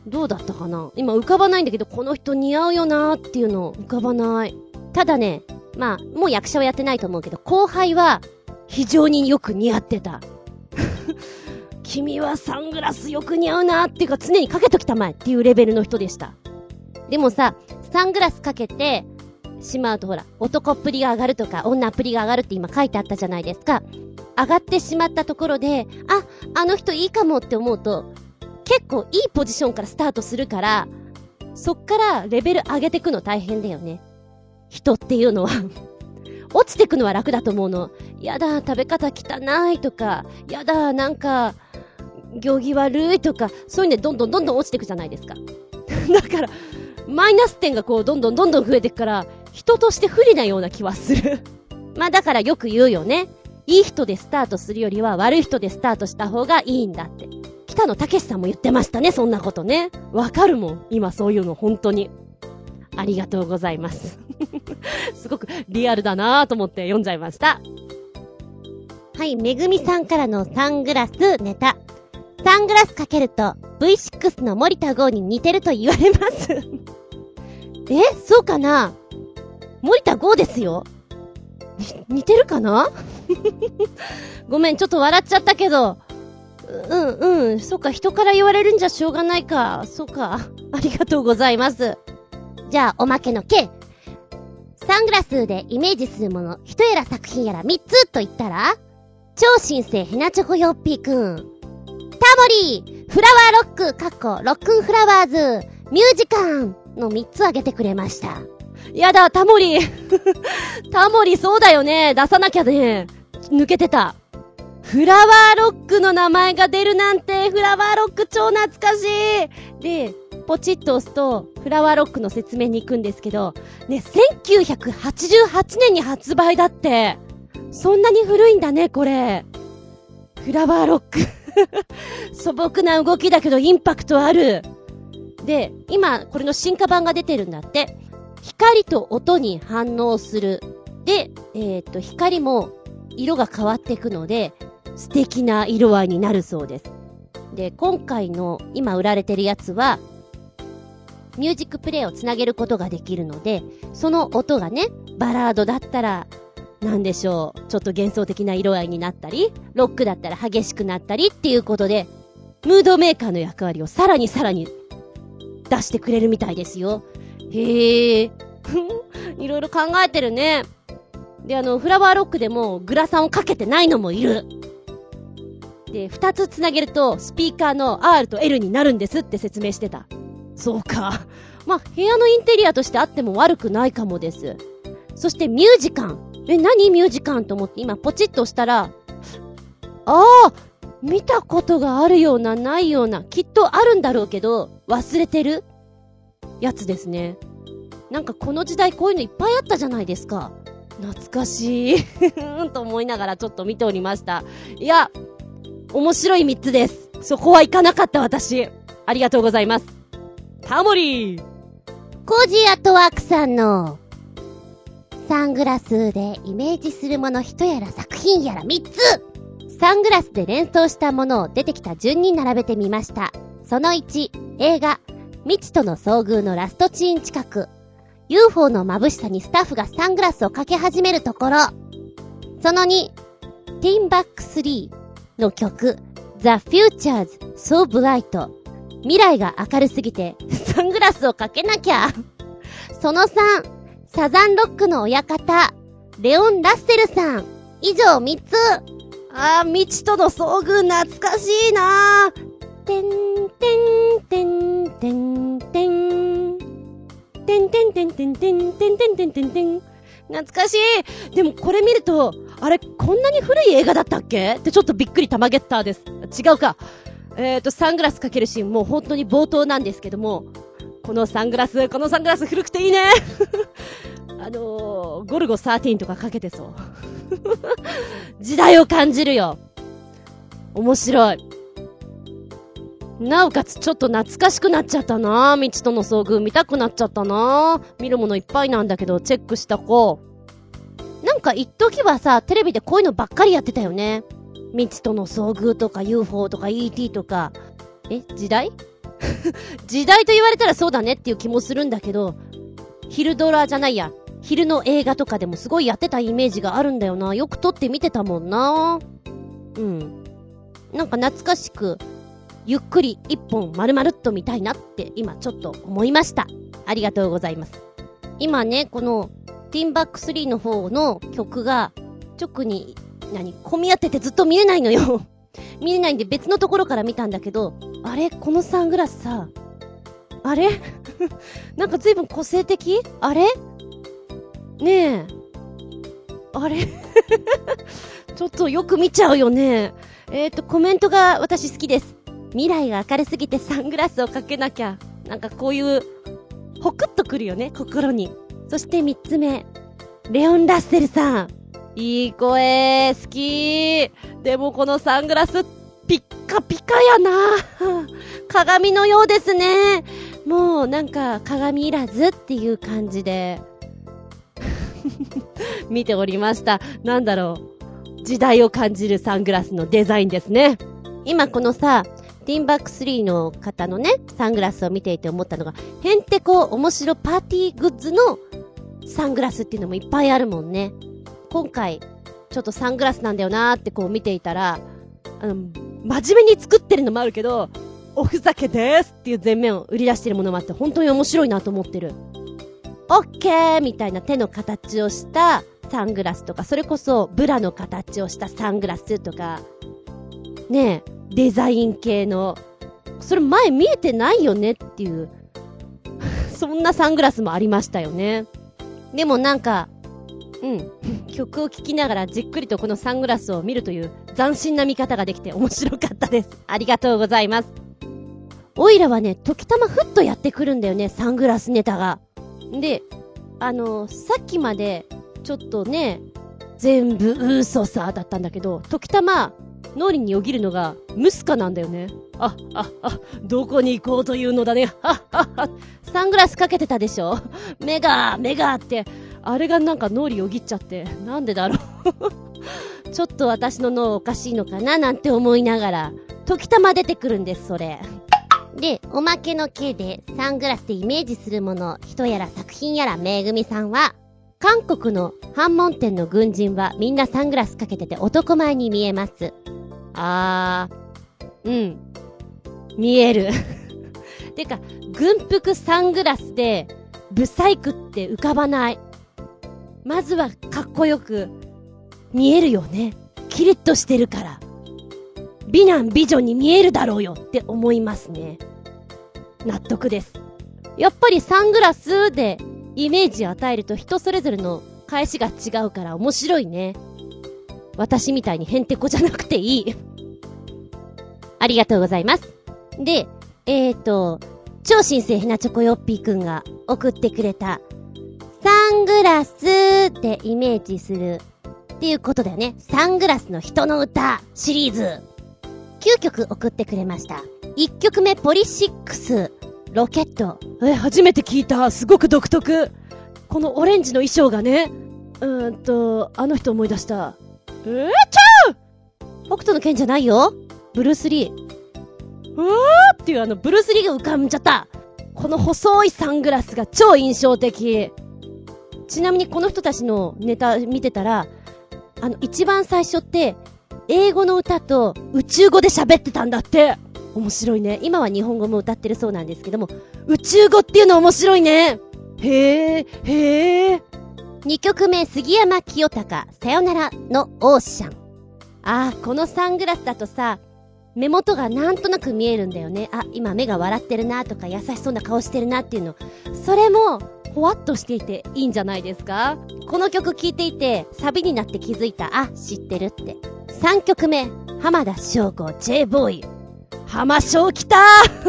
どうだったかな今浮かばないんだけど、この人似合うよなーっていうの浮かばない。ただね、まあ、もう役者はやってないと思うけど、後輩は非常によく似合ってた。君はサングラスよく似合うなっていうか常にかけときたまえっていうレベルの人でした。でもさ、サングラスかけてしまうとほら、男っぷりが上がるとか女っぷりが上がるって今書いてあったじゃないですか。上がってしまったところで、あ、あの人いいかもって思うと、結構いいポジションからスタートするから、そっからレベル上げてくの大変だよね。人っていうのは落ちてくのは楽だと思うの。やだ、食べ方汚いとか、やだ、なんか、行儀悪いとか、そういうのでどんどんどんどん落ちてくじゃないですか。だから、マイナス点がこう、どんどんどんどん増えていくから、人として不利なような気はする まあだからよく言うよね。いい人でスタートするよりは悪い人でスタートした方がいいんだって。北野武さんも言ってましたね、そんなことね。わかるもん。今そういうの本当に。ありがとうございます。すごくリアルだなぁと思って読んじゃいました。はい、めぐみさんからのサングラスネタ。サングラスかけると V6 の森田剛に似てると言われます えそうかな？森田剛ですよ？似てるかな？ごめん、ちょっと笑っちゃったけど。うんうん、そっか、人から言われるんじゃしょうがないか。そっか。ありがとうございます。じゃあ、おまけの K。サングラスでイメージするもの、一やら作品やら3つと言ったら超新星ヘナチョコヨッピーくん。タモリフラワーロック、かっこ、ロックンフラワーズ、ミュージカンの3つあげてくれました。やだ、タモリ タモリそうだよね。出さなきゃね。抜けてた。フラワーロックの名前が出るなんて、フラワーロック超懐かしいで、ポチッと押すと、フラワーロックの説明に行くんですけど、ね、1988年に発売だって。そんなに古いんだね、これ。フラワーロック 素朴な動きだけどインパクトある。で、今、これの進化版が出てるんだって。光と音に反応する。で、えっ、と、光も色が変わっていくので、素敵な色合いになるそうです。で、今回の今売られてるやつは、ミュージックプレイをつなげることができるので、その音がね、バラードだったら、なんでしょう、ちょっと幻想的な色合いになったり、ロックだったら激しくなったりっていうことで、ムードメーカーの役割をさらにさらに出してくれるみたいですよ。へえ。いろいろ考えてるね。で、あの、フラワーロックでもグラサンをかけてないのもいる。で、二つつなげるとスピーカーの R と L になるんですって説明してた。そうか。まあ、部屋のインテリアとしてあっても悪くないかもです。そしてミュージカン。え、何ミュージカンと思って今ポチッと押したら、ああ見たことがあるような、ないような、きっとあるんだろうけど、忘れてるやつですね。なんかこの時代こういうのいっぱいあったじゃないですか。懐かしい と思いながらちょっと見ておりました。いや、面白い3つです。そこは行かなかった私。ありがとうございます。タモリーコージーアットワークさんの、サングラスでイメージするもの人やら作品やら3つサングラスで連想したものを出てきた順に並べてみました。その1、映画、未知との遭遇のラストチーン近く。UFO の眩しさにスタッフがサングラスをかけ始めるところ。その2、ティンバック3の曲、The Future's So Bright 未来が明るすぎて、サングラスをかけなきゃ。その3、サザンロックの親方、レオン・ラッセルさん。以上3つ。あー、未知との遭遇懐かしいなー。てんてんてんてんてん。てんてんてんてんてんてんてんてんてんてん。懐かしいでもこれ見ると、あれ、こんなに古い映画だったっけ？ってちょっとびっくりたまげったです。違うか。えっ、ー、と、サングラスかけるシーン、もう本当に冒頭なんですけども、このサングラス、このサングラス古くていいね あのー、ゴルゴ13とかかけてそう。時代を感じるよ。面白い。なおかつちょっと懐かしくなっちゃったな未知との遭遇見たくなっちゃったな見るものいっぱいなんだけど、チェックした子。なんか一時はさ、テレビでこういうのばっかりやってたよね。未知との遭遇とか UFO とか ET とか。え？時代？時代と言われたらそうだねっていう気もするんだけど、昼ドラじゃないや。昼の映画とかでもすごいやってたイメージがあるんだよな。よく撮って見てたもんな。うん。なんか懐かしく、ゆっくり一本丸々っと見たいなって今ちょっと思いました。ありがとうございます。今ね、この、ティンバック3の方の曲が、直に、何、混み合っててずっと見えないのよ。見えないんで別のところから見たんだけど、あれ？このサングラスさ、あれ？なんか随分個性的？あれ？ねえ。あれ？ちょっとよく見ちゃうよね。えっ、ー、と、コメントが私好きです。未来が明るすぎてサングラスをかけなきゃ。なんかこういう、ほくっとくるよね、心に。そして三つ目。レオン・ラッセルさん。いい声、好き。でもこのサングラス、ピッカピカやな。鏡のようですね。もうなんか鏡いらずっていう感じで。見ておりました。なんだろう。時代を感じるサングラスのデザインですね。今このさ、ティンバック3の方のね、サングラスを見ていて思ったのが、へんてこ面白パーティーグッズのサングラスっていうのもいっぱいあるもんね。今回、ちょっとサングラスなんだよなーってこう見ていたら、あの、真面目に作ってるのもあるけど、おふざけですっていう前面を売り出してるものもあって本当に面白いなと思ってる。オッケーみたいな手の形をしたサングラスとか、それこそブラの形をしたサングラスとか、ねえ、デザイン系の、それ前見えてないよねっていう、そんなサングラスもありましたよね。でもなんか、うん。曲を聴きながらじっくりとこのサングラスを見るという斬新な見方ができて面白かったです。ありがとうございます。オイラはね、時たまふっとやってくるんだよね、サングラスネタが。で、あの、さっきまで、ちょっとね、全部嘘さ、だったんだけど、時たま、脳裏によぎるのが、ムスカなんだよね。あ、あ、あ、どこに行こうというのだね。はっはは。サングラスかけてたでしょ目が、目がって。あれがなんか脳裏よぎっちゃって。なんでだろう。ちょっと私の脳おかしいのかななんて思いながら、時たま出てくるんです、それ。で、おまけの系でサングラスでイメージするもの、人やら作品やらめぐみさんは、韓国の反問店の軍人はみんなサングラスかけてて男前に見えます。あー、うん。見える。てか、軍服サングラスで、ブサイクって浮かばない。まずはかっこよく、見えるよね。キリッとしてるから。美男美女に見えるだろうよって思いますね。納得です。やっぱりサングラスでイメージを与えると人それぞれの返しが違うから面白いね。私みたいにヘンテコじゃなくていい。ありがとうございます。で、えーと、超新星ひなチョコヨッピーくんが送ってくれた、サングラスでイメージするっていうことだよね。サングラスの人の歌シリーズ。9曲送ってくれました。1曲目、ポリシックス、ロケット。え、初めて聞いた。すごく独特。このオレンジの衣装がね。うーんと、あの人思い出した。えー、ちゃう北斗の剣じゃないよ。ブルース・リー。うわーっていうあの、ブルース・リーが浮かんじゃった。この細いサングラスが超印象的。ちなみにこの人たちのネタ見てたら、あの、一番最初って、英語の歌と宇宙語で喋ってたんだって。面白いね。今は日本語も歌ってるそうなんですけども、宇宙語っていうの面白いね。へえ、へえ。2曲目、杉山清隆、さよならのオーシャン。あー、このサングラスだとさ、目元がなんとなく見えるんだよね。あ、今目が笑ってるなとか優しそうな顔してるなっていうの。それも、ほわっとしていていいんじゃないですか？この曲聴いていて、サビになって気づいた。あ、知ってるって。3曲目、浜田翔子 J ボーイ。浜翔来た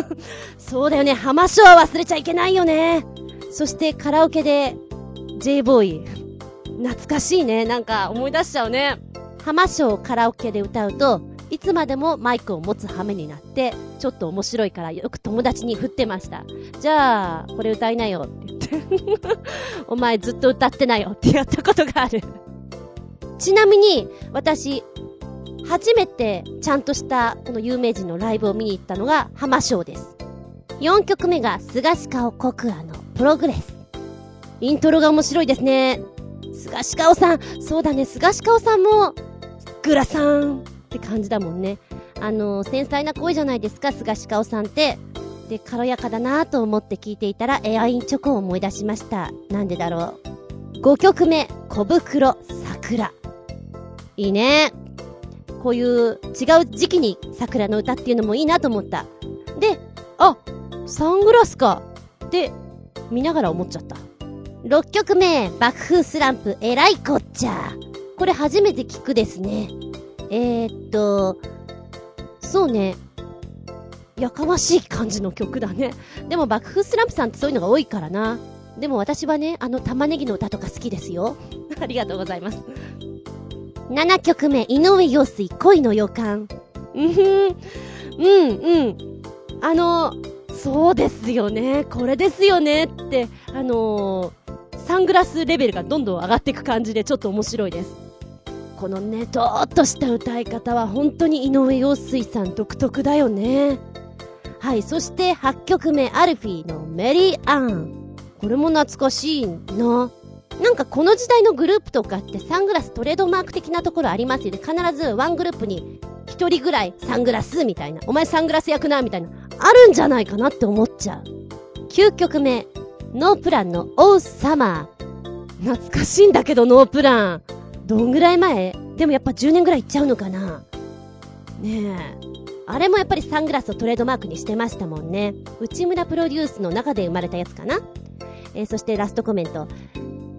そうだよね、浜翔は忘れちゃいけないよね。そしてカラオケで J ボーイ。懐かしいね。なんか思い出しちゃうね。浜翔カラオケで歌うと、いつまでもマイクを持つ羽目になって、ちょっと面白いからよく友達に振ってました。じゃあ、これ歌いなよって言って。お前ずっと歌ってなよってやったことがある。ちなみに、私、初めてちゃんとしたこの有名人のライブを見に行ったのが浜翔です。4曲目が菅氏顔国アのプログレス。イントロが面白いですね。菅氏顔さん、そうだね、菅氏顔さんも、グラさんって感じだもんね。あの、繊細な声じゃないですか、菅氏顔さんって。で、軽やかだなぁと思って聞いていたら、エアインチョコを思い出しました。なんでだろう。5曲目、小袋、桜。いいね。こういう違う時期に桜の歌っていうのもいいなと思った。で、あ、サングラスか。って見ながら思っちゃった。6曲目、爆風スランプ、えらいこっちゃ。これ初めて聞くですね。えー、っと、そうね。やかましい感じの曲だね。でも爆風スランプさんってそういうのが多いからな。でも私はね、あの玉ねぎの歌とか好きですよ。ありがとうございます。7曲目、井上陽水、恋の予感。うん、うん、うん。あの、そうですよね、これですよねって、あのー、サングラスレベルがどんどん上がっていく感じでちょっと面白いです。このね、どーっとした歌い方は本当に井上陽水さん独特だよね。はい、そして8曲目、アルフィーのメリー・アン。これも懐かしいな。なんかこの時代のグループとかってサングラストレードマーク的なところありますよね。必ずワングループに一人ぐらいサングラスみたいな。お前サングラス役なみたいな。あるんじゃないかなって思っちゃう。9曲目。ノープランの Oh Summer。懐かしいんだけど、ノープラン。どんぐらい前？でもやっぱ10年ぐらいいっちゃうのかな？ねえ。あれもやっぱりサングラスをトレードマークにしてましたもんね。内村プロデュースの中で生まれたやつかな？えー、そしてラストコメント。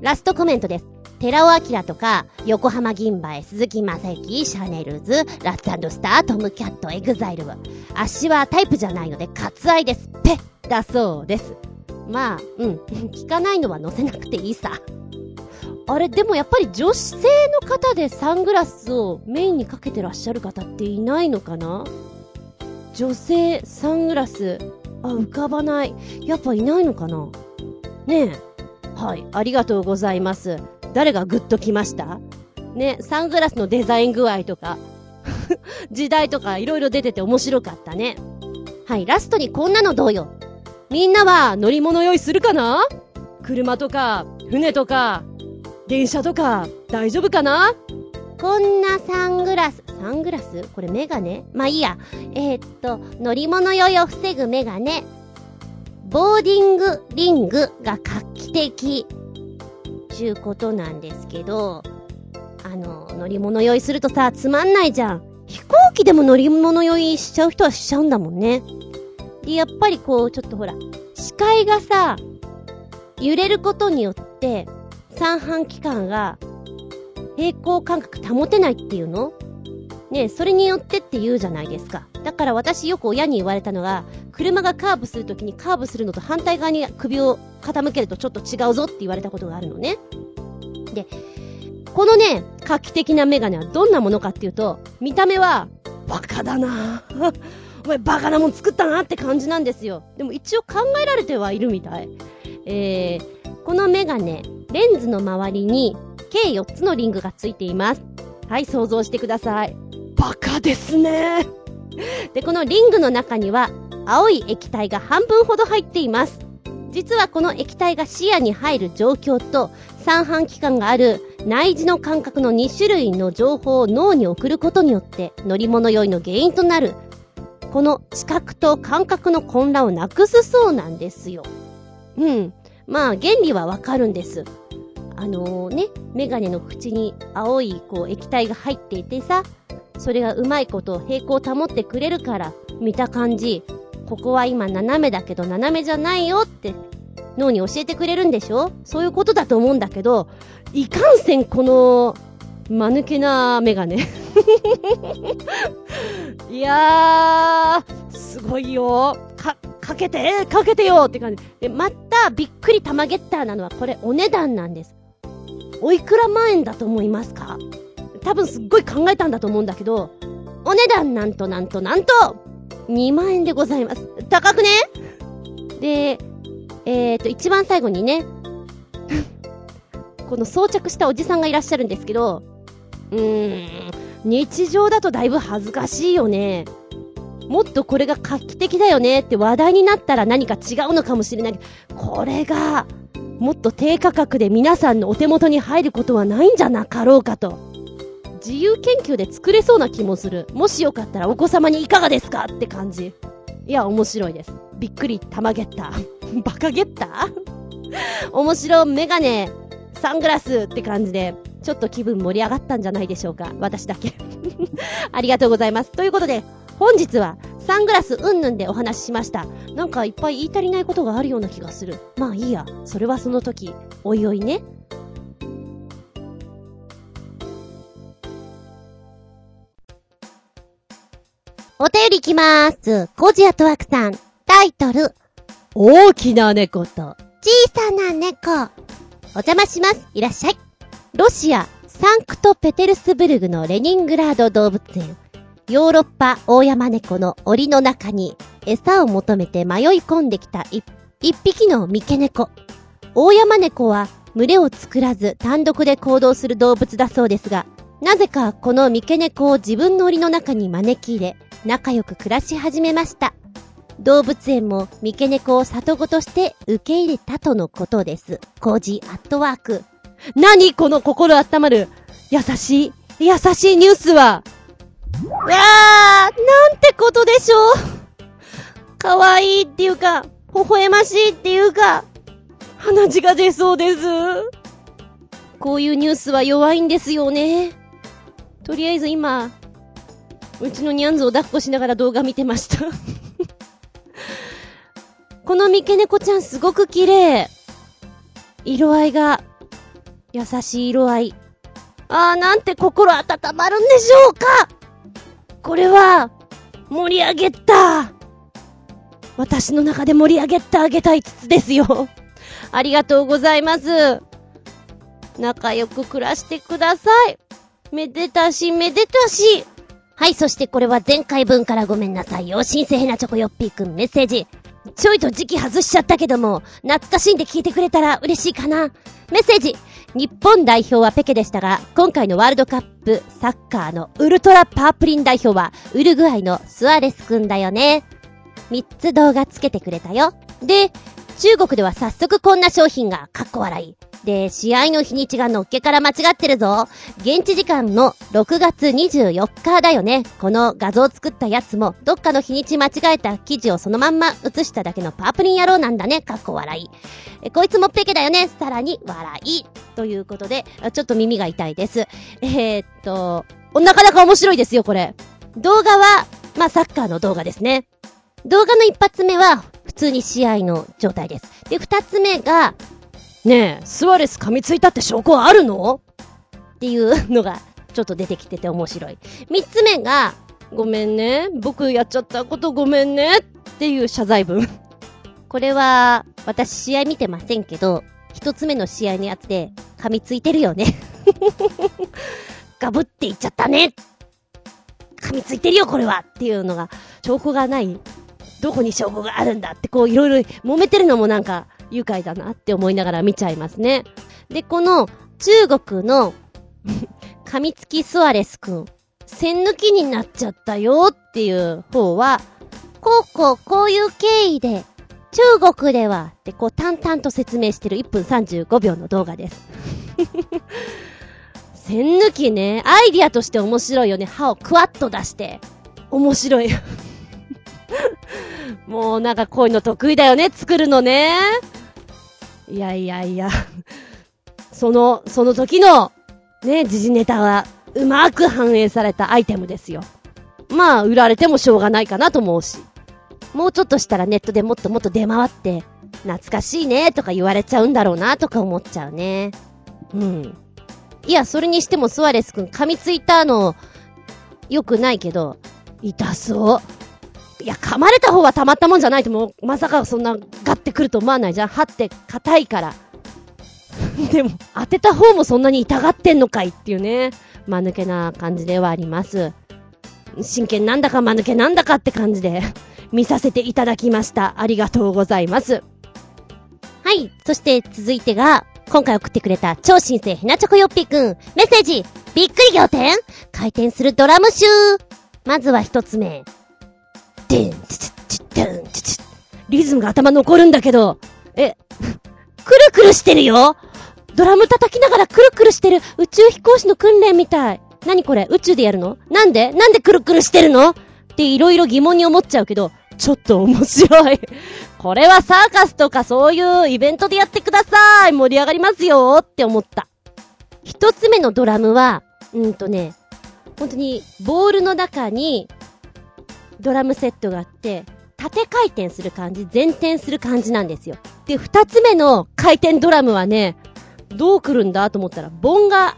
ラストコメントです。寺尾聰とか、横浜銀蝿、鈴木雅之、シャネルズ、ラッツ&スター、トムキャット、エグザイルは、足はタイプじゃないので、割愛です。ペッだそうです。まあ、うん。聞かないのは載せなくていいさ。あれ、でもやっぱり女性の方でサングラスをメインにかけてらっしゃる方っていないのかな？女性、サングラス、あ、浮かばない。やっぱいないのかな？ねえ。はい、ありがとうございます。誰がグッときました？ね、サングラスのデザイン具合とか 時代とかいろいろ出てて面白かったね。はい、ラストにこんなのどうよ。みんなは乗り物用意するかな？車とか、船とか、電車とか、大丈夫かな？こんなサングラス、サングラス？これメガネ？まあいいや。えー、っと、乗り物酔いを防ぐメガネ。ボーディングリングが画期的。ちゅうことなんですけど、あの、乗り物酔いするとさ、つまんないじゃん。飛行機でも乗り物酔いしちゃう人はしちゃうんだもんね。で、やっぱりこう、ちょっとほら、視界がさ、揺れることによって、三半規管が平行感覚保てないっていうの？ねそれによってって言うじゃないですか。だから私よく親に言われたのが、車がカーブするときにカーブするのと反対側に首を傾けるとちょっと違うぞって言われたことがあるのね。で、このね、画期的なメガネはどんなものかっていうと、見た目は、バカだな お前バカなもん作ったなって感じなんですよ。でも一応考えられてはいるみたい。えー、このメガネ、レンズの周りに計4つのリングがついています。はい、想像してください。バカですね。で、このリングの中には、青い液体が半分ほど入っています。実はこの液体が視野に入る状況と、三半規管がある内耳の感覚の2種類の情報を脳に送ることによって、乗り物酔いの原因となる、この知覚と感覚の混乱をなくすそうなんですよ。うん。まあ、原理はわかるんです。あのー、ね、メガネの口に青いこう液体が入っていてさ、それがうまいこと平行を保ってくれるから、見た感じ、ここは今斜めだけど斜めじゃないよって脳に教えてくれるんでしょ？そういうことだと思うんだけど、いかんせんこの、間抜けなメガネ。いやー、すごいよ。かっ、かけて、かけてよって感じ。で、また、びっくり玉ゲッターなのは、これ、お値段なんです。おいくら万円だと思いますか？多分すっごい考えたんだと思うんだけど、お値段なんとなんとなんと、2万円でございます。高くね？で、えーと、一番最後にね、この装着したおじさんがいらっしゃるんですけど、うーん、日常だとだいぶ恥ずかしいよね。もっとこれが画期的だよねって話題になったら何か違うのかもしれないけど、これがもっと低価格で皆さんのお手元に入ることはないんじゃなかろうかと。自由研究で作れそうな気もする。もしよかったらお子様にいかがですかって感じ。いや、面白いです。びっくり玉ゲッター。バカゲッター面白メガネ、サングラスって感じで、ちょっと気分盛り上がったんじゃないでしょうか。私だけ。ありがとうございます。ということで、本日はサングラスうんぬんでお話ししました。なんかいっぱい言い足りないことがあるような気がする。まあいいや。それはその時、おいおいね。お便りいきまーす。コジアトワクさん。タイトル。大きな猫と小さな猫。お邪魔します。いらっしゃい。ロシア、サンクトペテルスブルグのレニングラード動物園。ヨーロッパ大山猫の檻の中に餌を求めて迷い込んできた一匹の三毛猫。大山猫は群れを作らず単独で行動する動物だそうですが、なぜかこの三毛猫を自分の檻の中に招き入れ、仲良く暮らし始めました。動物園も三毛猫を里子として受け入れたとのことです。コージーアットワーク。何この心温まる、優しい、優しいニュースは？うわー、なんてことでしょう。かわいいっていうか、微笑ましいっていうか、鼻血が出そうです。こういうニュースは弱いんですよね。とりあえず今、うちのニャンズを抱っこしながら動画見てました。この三毛猫ちゃんすごく綺麗。色合いが、優しい色合い。あーなんて心温まるんでしょうかこれは、盛り上げた。私の中で盛り上げてあげたいつつですよ。ありがとうございます。仲良く暮らしてください。めでたし、めでたし。はい、そしてこれは前回分からごめんなさいよ。新生ヘナチョコヨッピーくんメッセージ。ちょいと時期外しちゃったけども、懐かしんで聞いてくれたら嬉しいかな。メッセージ。日本代表はペケでしたが、今回のワールドカップサッカーのウルトラパープリン代表は、ウルグアイのスアレスくんだよね。3つ動画つけてくれたよ。で、中国では早速こんな商品が、かっこ笑い。で、試合の日にちがのっけから間違ってるぞ。現地時間の6月24日だよね。この画像作ったやつも、どっかの日にち間違えた記事をそのまんま写しただけのパープリン野郎なんだね。かっこ笑い。え、こいつもペケだよね。さらに、笑い。ということで、ちょっと耳が痛いです。えー、っと、なかなか面白いですよ、これ。動画は、まあ、サッカーの動画ですね。動画の一発目は、通に試合の状態です。で、二つ目が、ねえ、スワレス噛みついたって証拠はあるの？っていうのが、ちょっと出てきてて面白い。三つ目が、ごめんね、僕やっちゃったことごめんねっていう謝罪文。これは、私試合見てませんけど、一つ目の試合のやつで、噛みついてるよね。ガブっていっちゃったね噛みついてるよ、これはっていうのが、証拠がない。どこに証拠があるんだって、こういろいろ揉めてるのもなんか、愉快だなって思いながら見ちゃいますね。で、この、中国の、噛みつきスアレスくん、線抜きになっちゃったよっていう方は、こうこうこういう経緯で、中国では、ってこう淡々と説明してる1分35秒の動画です。線抜きね、アイディアとして面白いよね。歯をクワッと出して。面白い。もうなんかこういうの得意だよね、作るのね。いやいやいや。その、その時の、ね、時事ネタは、うまく反映されたアイテムですよ。まあ、売られてもしょうがないかなと思うし。もうちょっとしたらネットでもっともっと出回って、懐かしいねとか言われちゃうんだろうなとか思っちゃうね。うん。いや、それにしてもスワレスくん噛みついたの、良くないけど、痛そう。いや、噛まれた方はたまったもんじゃないともう、まさかそんなガッてくると思わないじゃん。歯って硬いから。でも、当てた方もそんなに痛がってんのかいっていうね。間抜けな感じではあります。真剣なんだか間抜けなんだかって感じで 見させていただきました。ありがとうございます。はい。そして続いてが、今回送ってくれた超新星ひなチョコよっぴーくん。メッセージびっくり仰天回転するドラム集まずは一つ目。でん、ちちちでん、ちちリズムが頭残るんだけど、え、くるくるしてるよ。ドラム叩きながらくるくるしてる宇宙飛行士の訓練みたい。何これ？宇宙でやるの？なんで？なんでくるくるしてるの？っていろいろ疑問に思っちゃうけど、ちょっと面白い。これはサーカスとかそういうイベントでやってください。盛り上がりますよって思った。一つ目のドラムは、うんとね、本当にボールの中にドラムセットがあって、縦回転する感じ、前転する感じなんですよ。で、二つ目の回転ドラムはね、どう来るんだと思ったら、盆が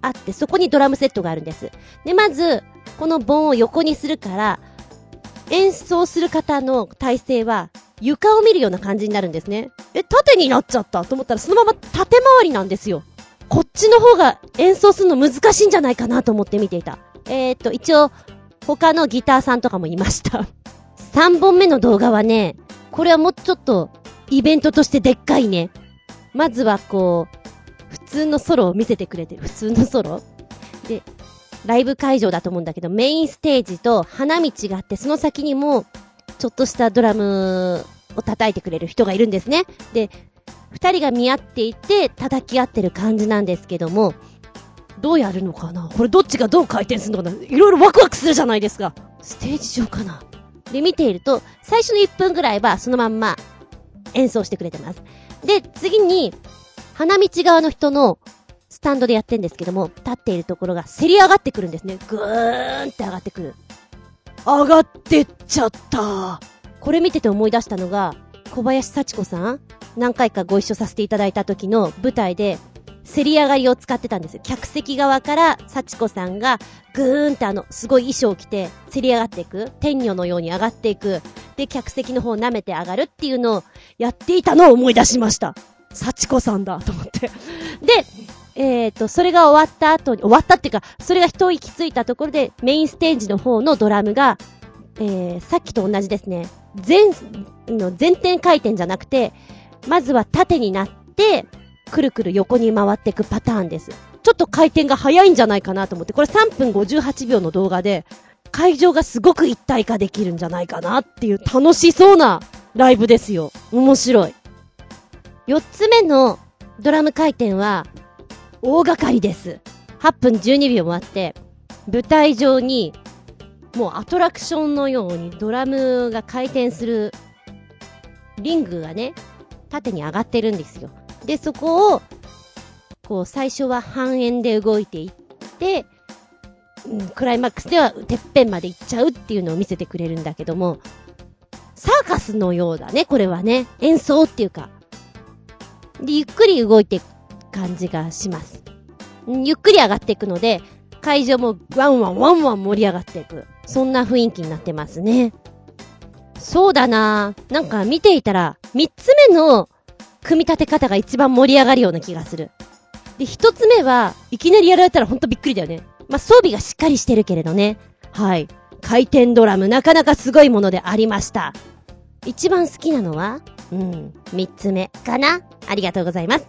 あって、そこにドラムセットがあるんです。で、まず、この盆を横にするから、演奏する方の体勢は、床を見るような感じになるんですね。え、縦になっちゃったと思ったら、そのまま縦回りなんですよ。こっちの方が演奏するの難しいんじゃないかなと思って見ていた。えー、っと、一応、他のギターさんとかもいました 3本目の動画はね、これはもうちょっと、イベントとしてでっかいね。まずはこう、普通のソロを見せてくれてる。普通のソロで、ライブ会場だと思うんだけど、メインステージと花道があって、その先にも、ちょっとしたドラムを叩いてくれる人がいるんですね。で、二人が見合っていて、叩き合ってる感じなんですけども、どうやるのかな？これどっちがどう回転するのかな？いろいろワクワクするじゃないですか。ステージ上かな？で、見ていると、最初の1分ぐらいはそのまんま演奏してくれてます。で、次に、花道側の人のスタンドでやってんですけども、立っているところがせり上がってくるんですね。ぐーんって上がってくる。上がってっちゃったこれ見てて思い出したのが、小林幸子さん？何回かご一緒させていただいた時の舞台で、せり上がりを使ってたんです。客席側から幸子さんがぐーんってあの、すごい衣装を着て、せり上がっていく。天女のように上がっていく。で、客席の方を舐めて上がるっていうのをやっていたのを思い出しました。幸子さんだと思って。で、えっ、ー、と、それが終わった後に、終わったっていうか、それが一息ついたところで、メインステージの方のドラムが、えー、さっきと同じですね。全、の前転回転じゃなくて、まずは縦になって、くるくる横に回っていくパターンです。ちょっと回転が早いんじゃないかなと思って、これ3分58秒の動画で、会場がすごく一体化できるんじゃないかなっていう楽しそうなライブですよ。面白い。4つ目のドラム回転は、大掛かりです。8分12秒もあって、舞台上に、もうアトラクションのようにドラムが回転するリングがね、縦に上がってるんですよ。で、そこを、こう、最初は半円で動いていって、クライマックスではてっぺんまで行っちゃうっていうのを見せてくれるんだけども、サーカスのようだね、これはね。演奏っていうか。で、ゆっくり動いていく感じがします。ゆっくり上がっていくので、会場もワンワンワンワン盛り上がっていく。そんな雰囲気になってますね。そうだななんか見ていたら、三つ目の組み立て方が一番盛り上がるような気がする。で、一つ目は、いきなりやられたらほんとびっくりだよね。まあ、装備がしっかりしてるけれどね。はい。回転ドラム、なかなかすごいものでありました。一番好きなのはうん、三つ目かなありがとうございます。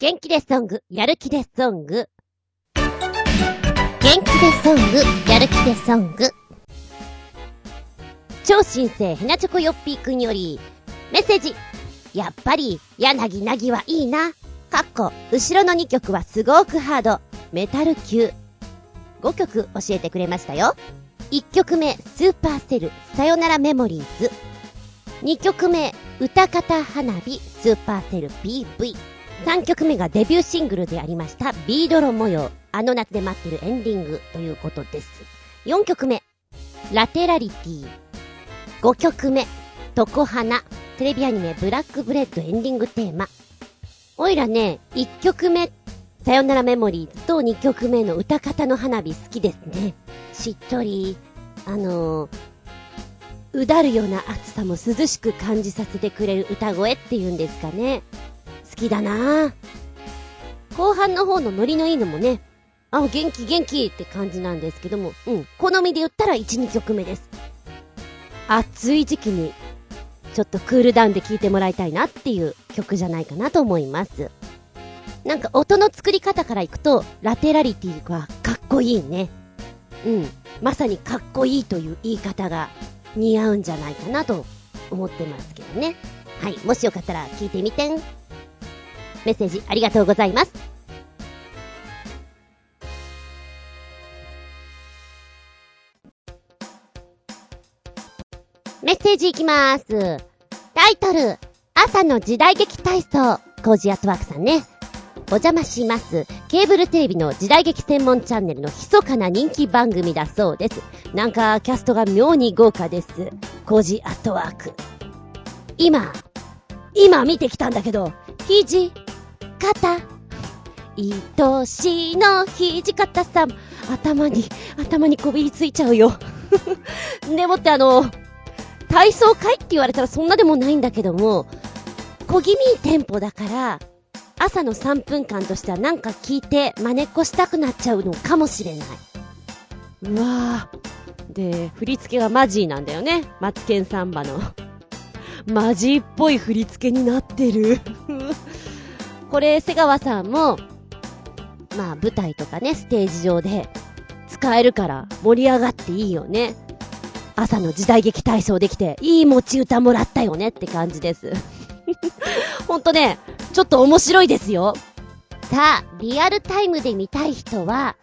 元気でソング、やる気でソング。元気でソング、やる気でソング。超新星ヘナチョコヨッピーくんより、メッセージ。やっぱり、柳なぎはいいな。かっこ、後ろの2曲はすごくハード。メタル級。5曲教えてくれましたよ。1曲目、スーパーセル、さよならメモリーズ。2曲目、歌方花火、スーパーセル PV。3曲目がデビューシングルでありました、ビードロ模様、あの夏で待ってるエンディングということです。4曲目、ラテラリティ。5曲目、トコハナ、テレビアニメブラックブレッドエンディングテーマ。おいらね、1曲目、さよならメモリーズと2曲目の歌方の花火好きですね。しっとり、あのー、うだるような暑さも涼しく感じさせてくれる歌声っていうんですかね。好きだな。後半の方のノリのいいのもね、あ、元気元気って感じなんですけども、うん、好みで言ったら1、2曲目です。暑い時期に、ちょっとクールダウンで聴いてもらいたいなっていう曲じゃないかなと思います。なんか音の作り方からいくと、ラテラリティはかっこいいね。うん。まさにかっこいいという言い方が似合うんじゃないかなと思ってますけどね。はい、もしよかったら聞いてみてん。メッセージありがとうございます。メッセージいきます。タイトル、朝の時代劇体操、コージアットワークさんね。お邪魔します。ケーブルテレビの時代劇専門チャンネルの密かな人気番組だそうです。なんか、キャストが妙に豪華です。コージアットワーク。今、今見てきたんだけど、肘、肩、愛しの肘肩さん、頭に、頭にこびりついちゃうよ。でもってあの、体操会って言われたらそんなでもないんだけども、小気味いいテンポだから、朝の3分間としてはなんか聞いて真似っこしたくなっちゃうのかもしれない。うわぁ。で、振り付けがマジーなんだよね。マツケンサンバの。マジーっぽい振り付けになってる。これ、瀬川さんも、まあ舞台とかね、ステージ上で使えるから盛り上がっていいよね。朝の時代劇体操できて、いい持ち歌もらったよねって感じです。ほんとね、ちょっと面白いですよ。さあ、リアルタイムで見たい人は、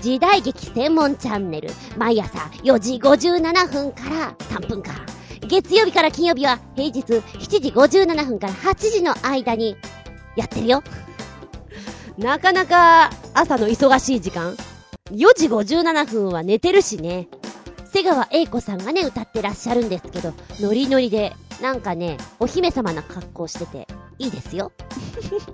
時代劇専門チャンネル、毎朝4時57分から3分間。月曜日から金曜日は平日7時57分から8時の間にやってるよ。なかなか朝の忙しい時間。4時57分は寝てるしね。瀬川栄子さんがね、歌ってらっしゃるんですけど、ノリノリで、なんかね、お姫様な格好してて、いいですよ。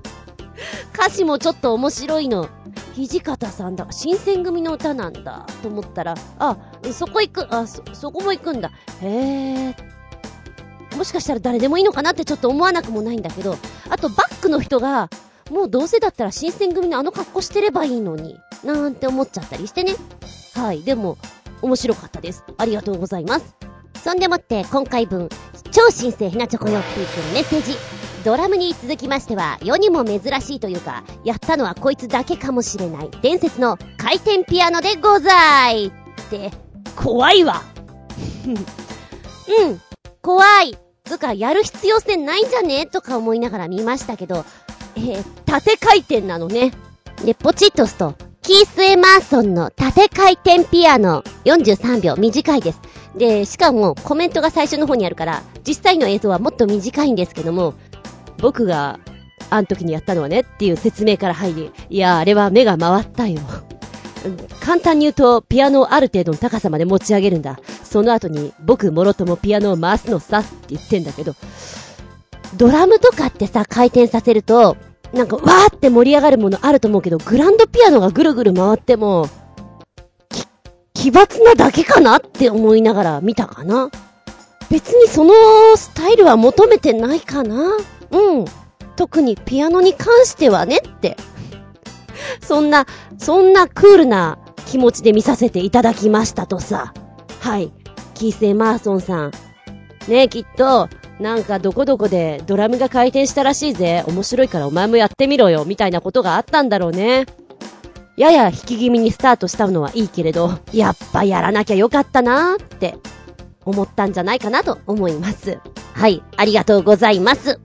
歌詞もちょっと面白いの。土方さんだ。新選組の歌なんだ。と思ったら、あ、そこ行く、あ、そ、そこも行くんだ。へえ。もしかしたら誰でもいいのかなってちょっと思わなくもないんだけど、あとバックの人が、もうどうせだったら新選組のあの格好してればいいのに、なんて思っちゃったりしてね。はい。でも、面白かったです。ありがとうございます。そんでもって今回分、超新星ひなチョコヨッピーくんメッセージ。ドラムに続きましては、世にも珍しいというか、やったのはこいつだけかもしれない、伝説の回転ピアノでございって、怖いわ うん、怖いつか、やる必要性ないんじゃね？とか思いながら見ましたけど、えー、縦回転なのね。で、ポチッと押すと、キース・エマーソンの縦回転ピアノ43秒短いです。で、しかもコメントが最初の方にあるから、実際の映像はもっと短いんですけども、僕があの時にやったのはねっていう説明から入り、いや、あれは目が回ったよ。簡単に言うと、ピアノをある程度の高さまで持ち上げるんだ。その後に、僕もろともピアノを回すのさって言ってんだけど、ドラムとかってさ、回転させると、なんか、わーって盛り上がるものあると思うけど、グランドピアノがぐるぐる回っても、奇抜なだけかなって思いながら見たかな。別にそのスタイルは求めてないかな。うん。特にピアノに関してはねって。そんな、そんなクールな気持ちで見させていただきましたとさ。はい。キーセイ・マーソンさん。ねきっと、なんかどこどこでドラムが回転したらしいぜ。面白いからお前もやってみろよ。みたいなことがあったんだろうね。やや引き気味にスタートしたのはいいけれど、やっぱやらなきゃよかったなーって思ったんじゃないかなと思います。はい、ありがとうございます。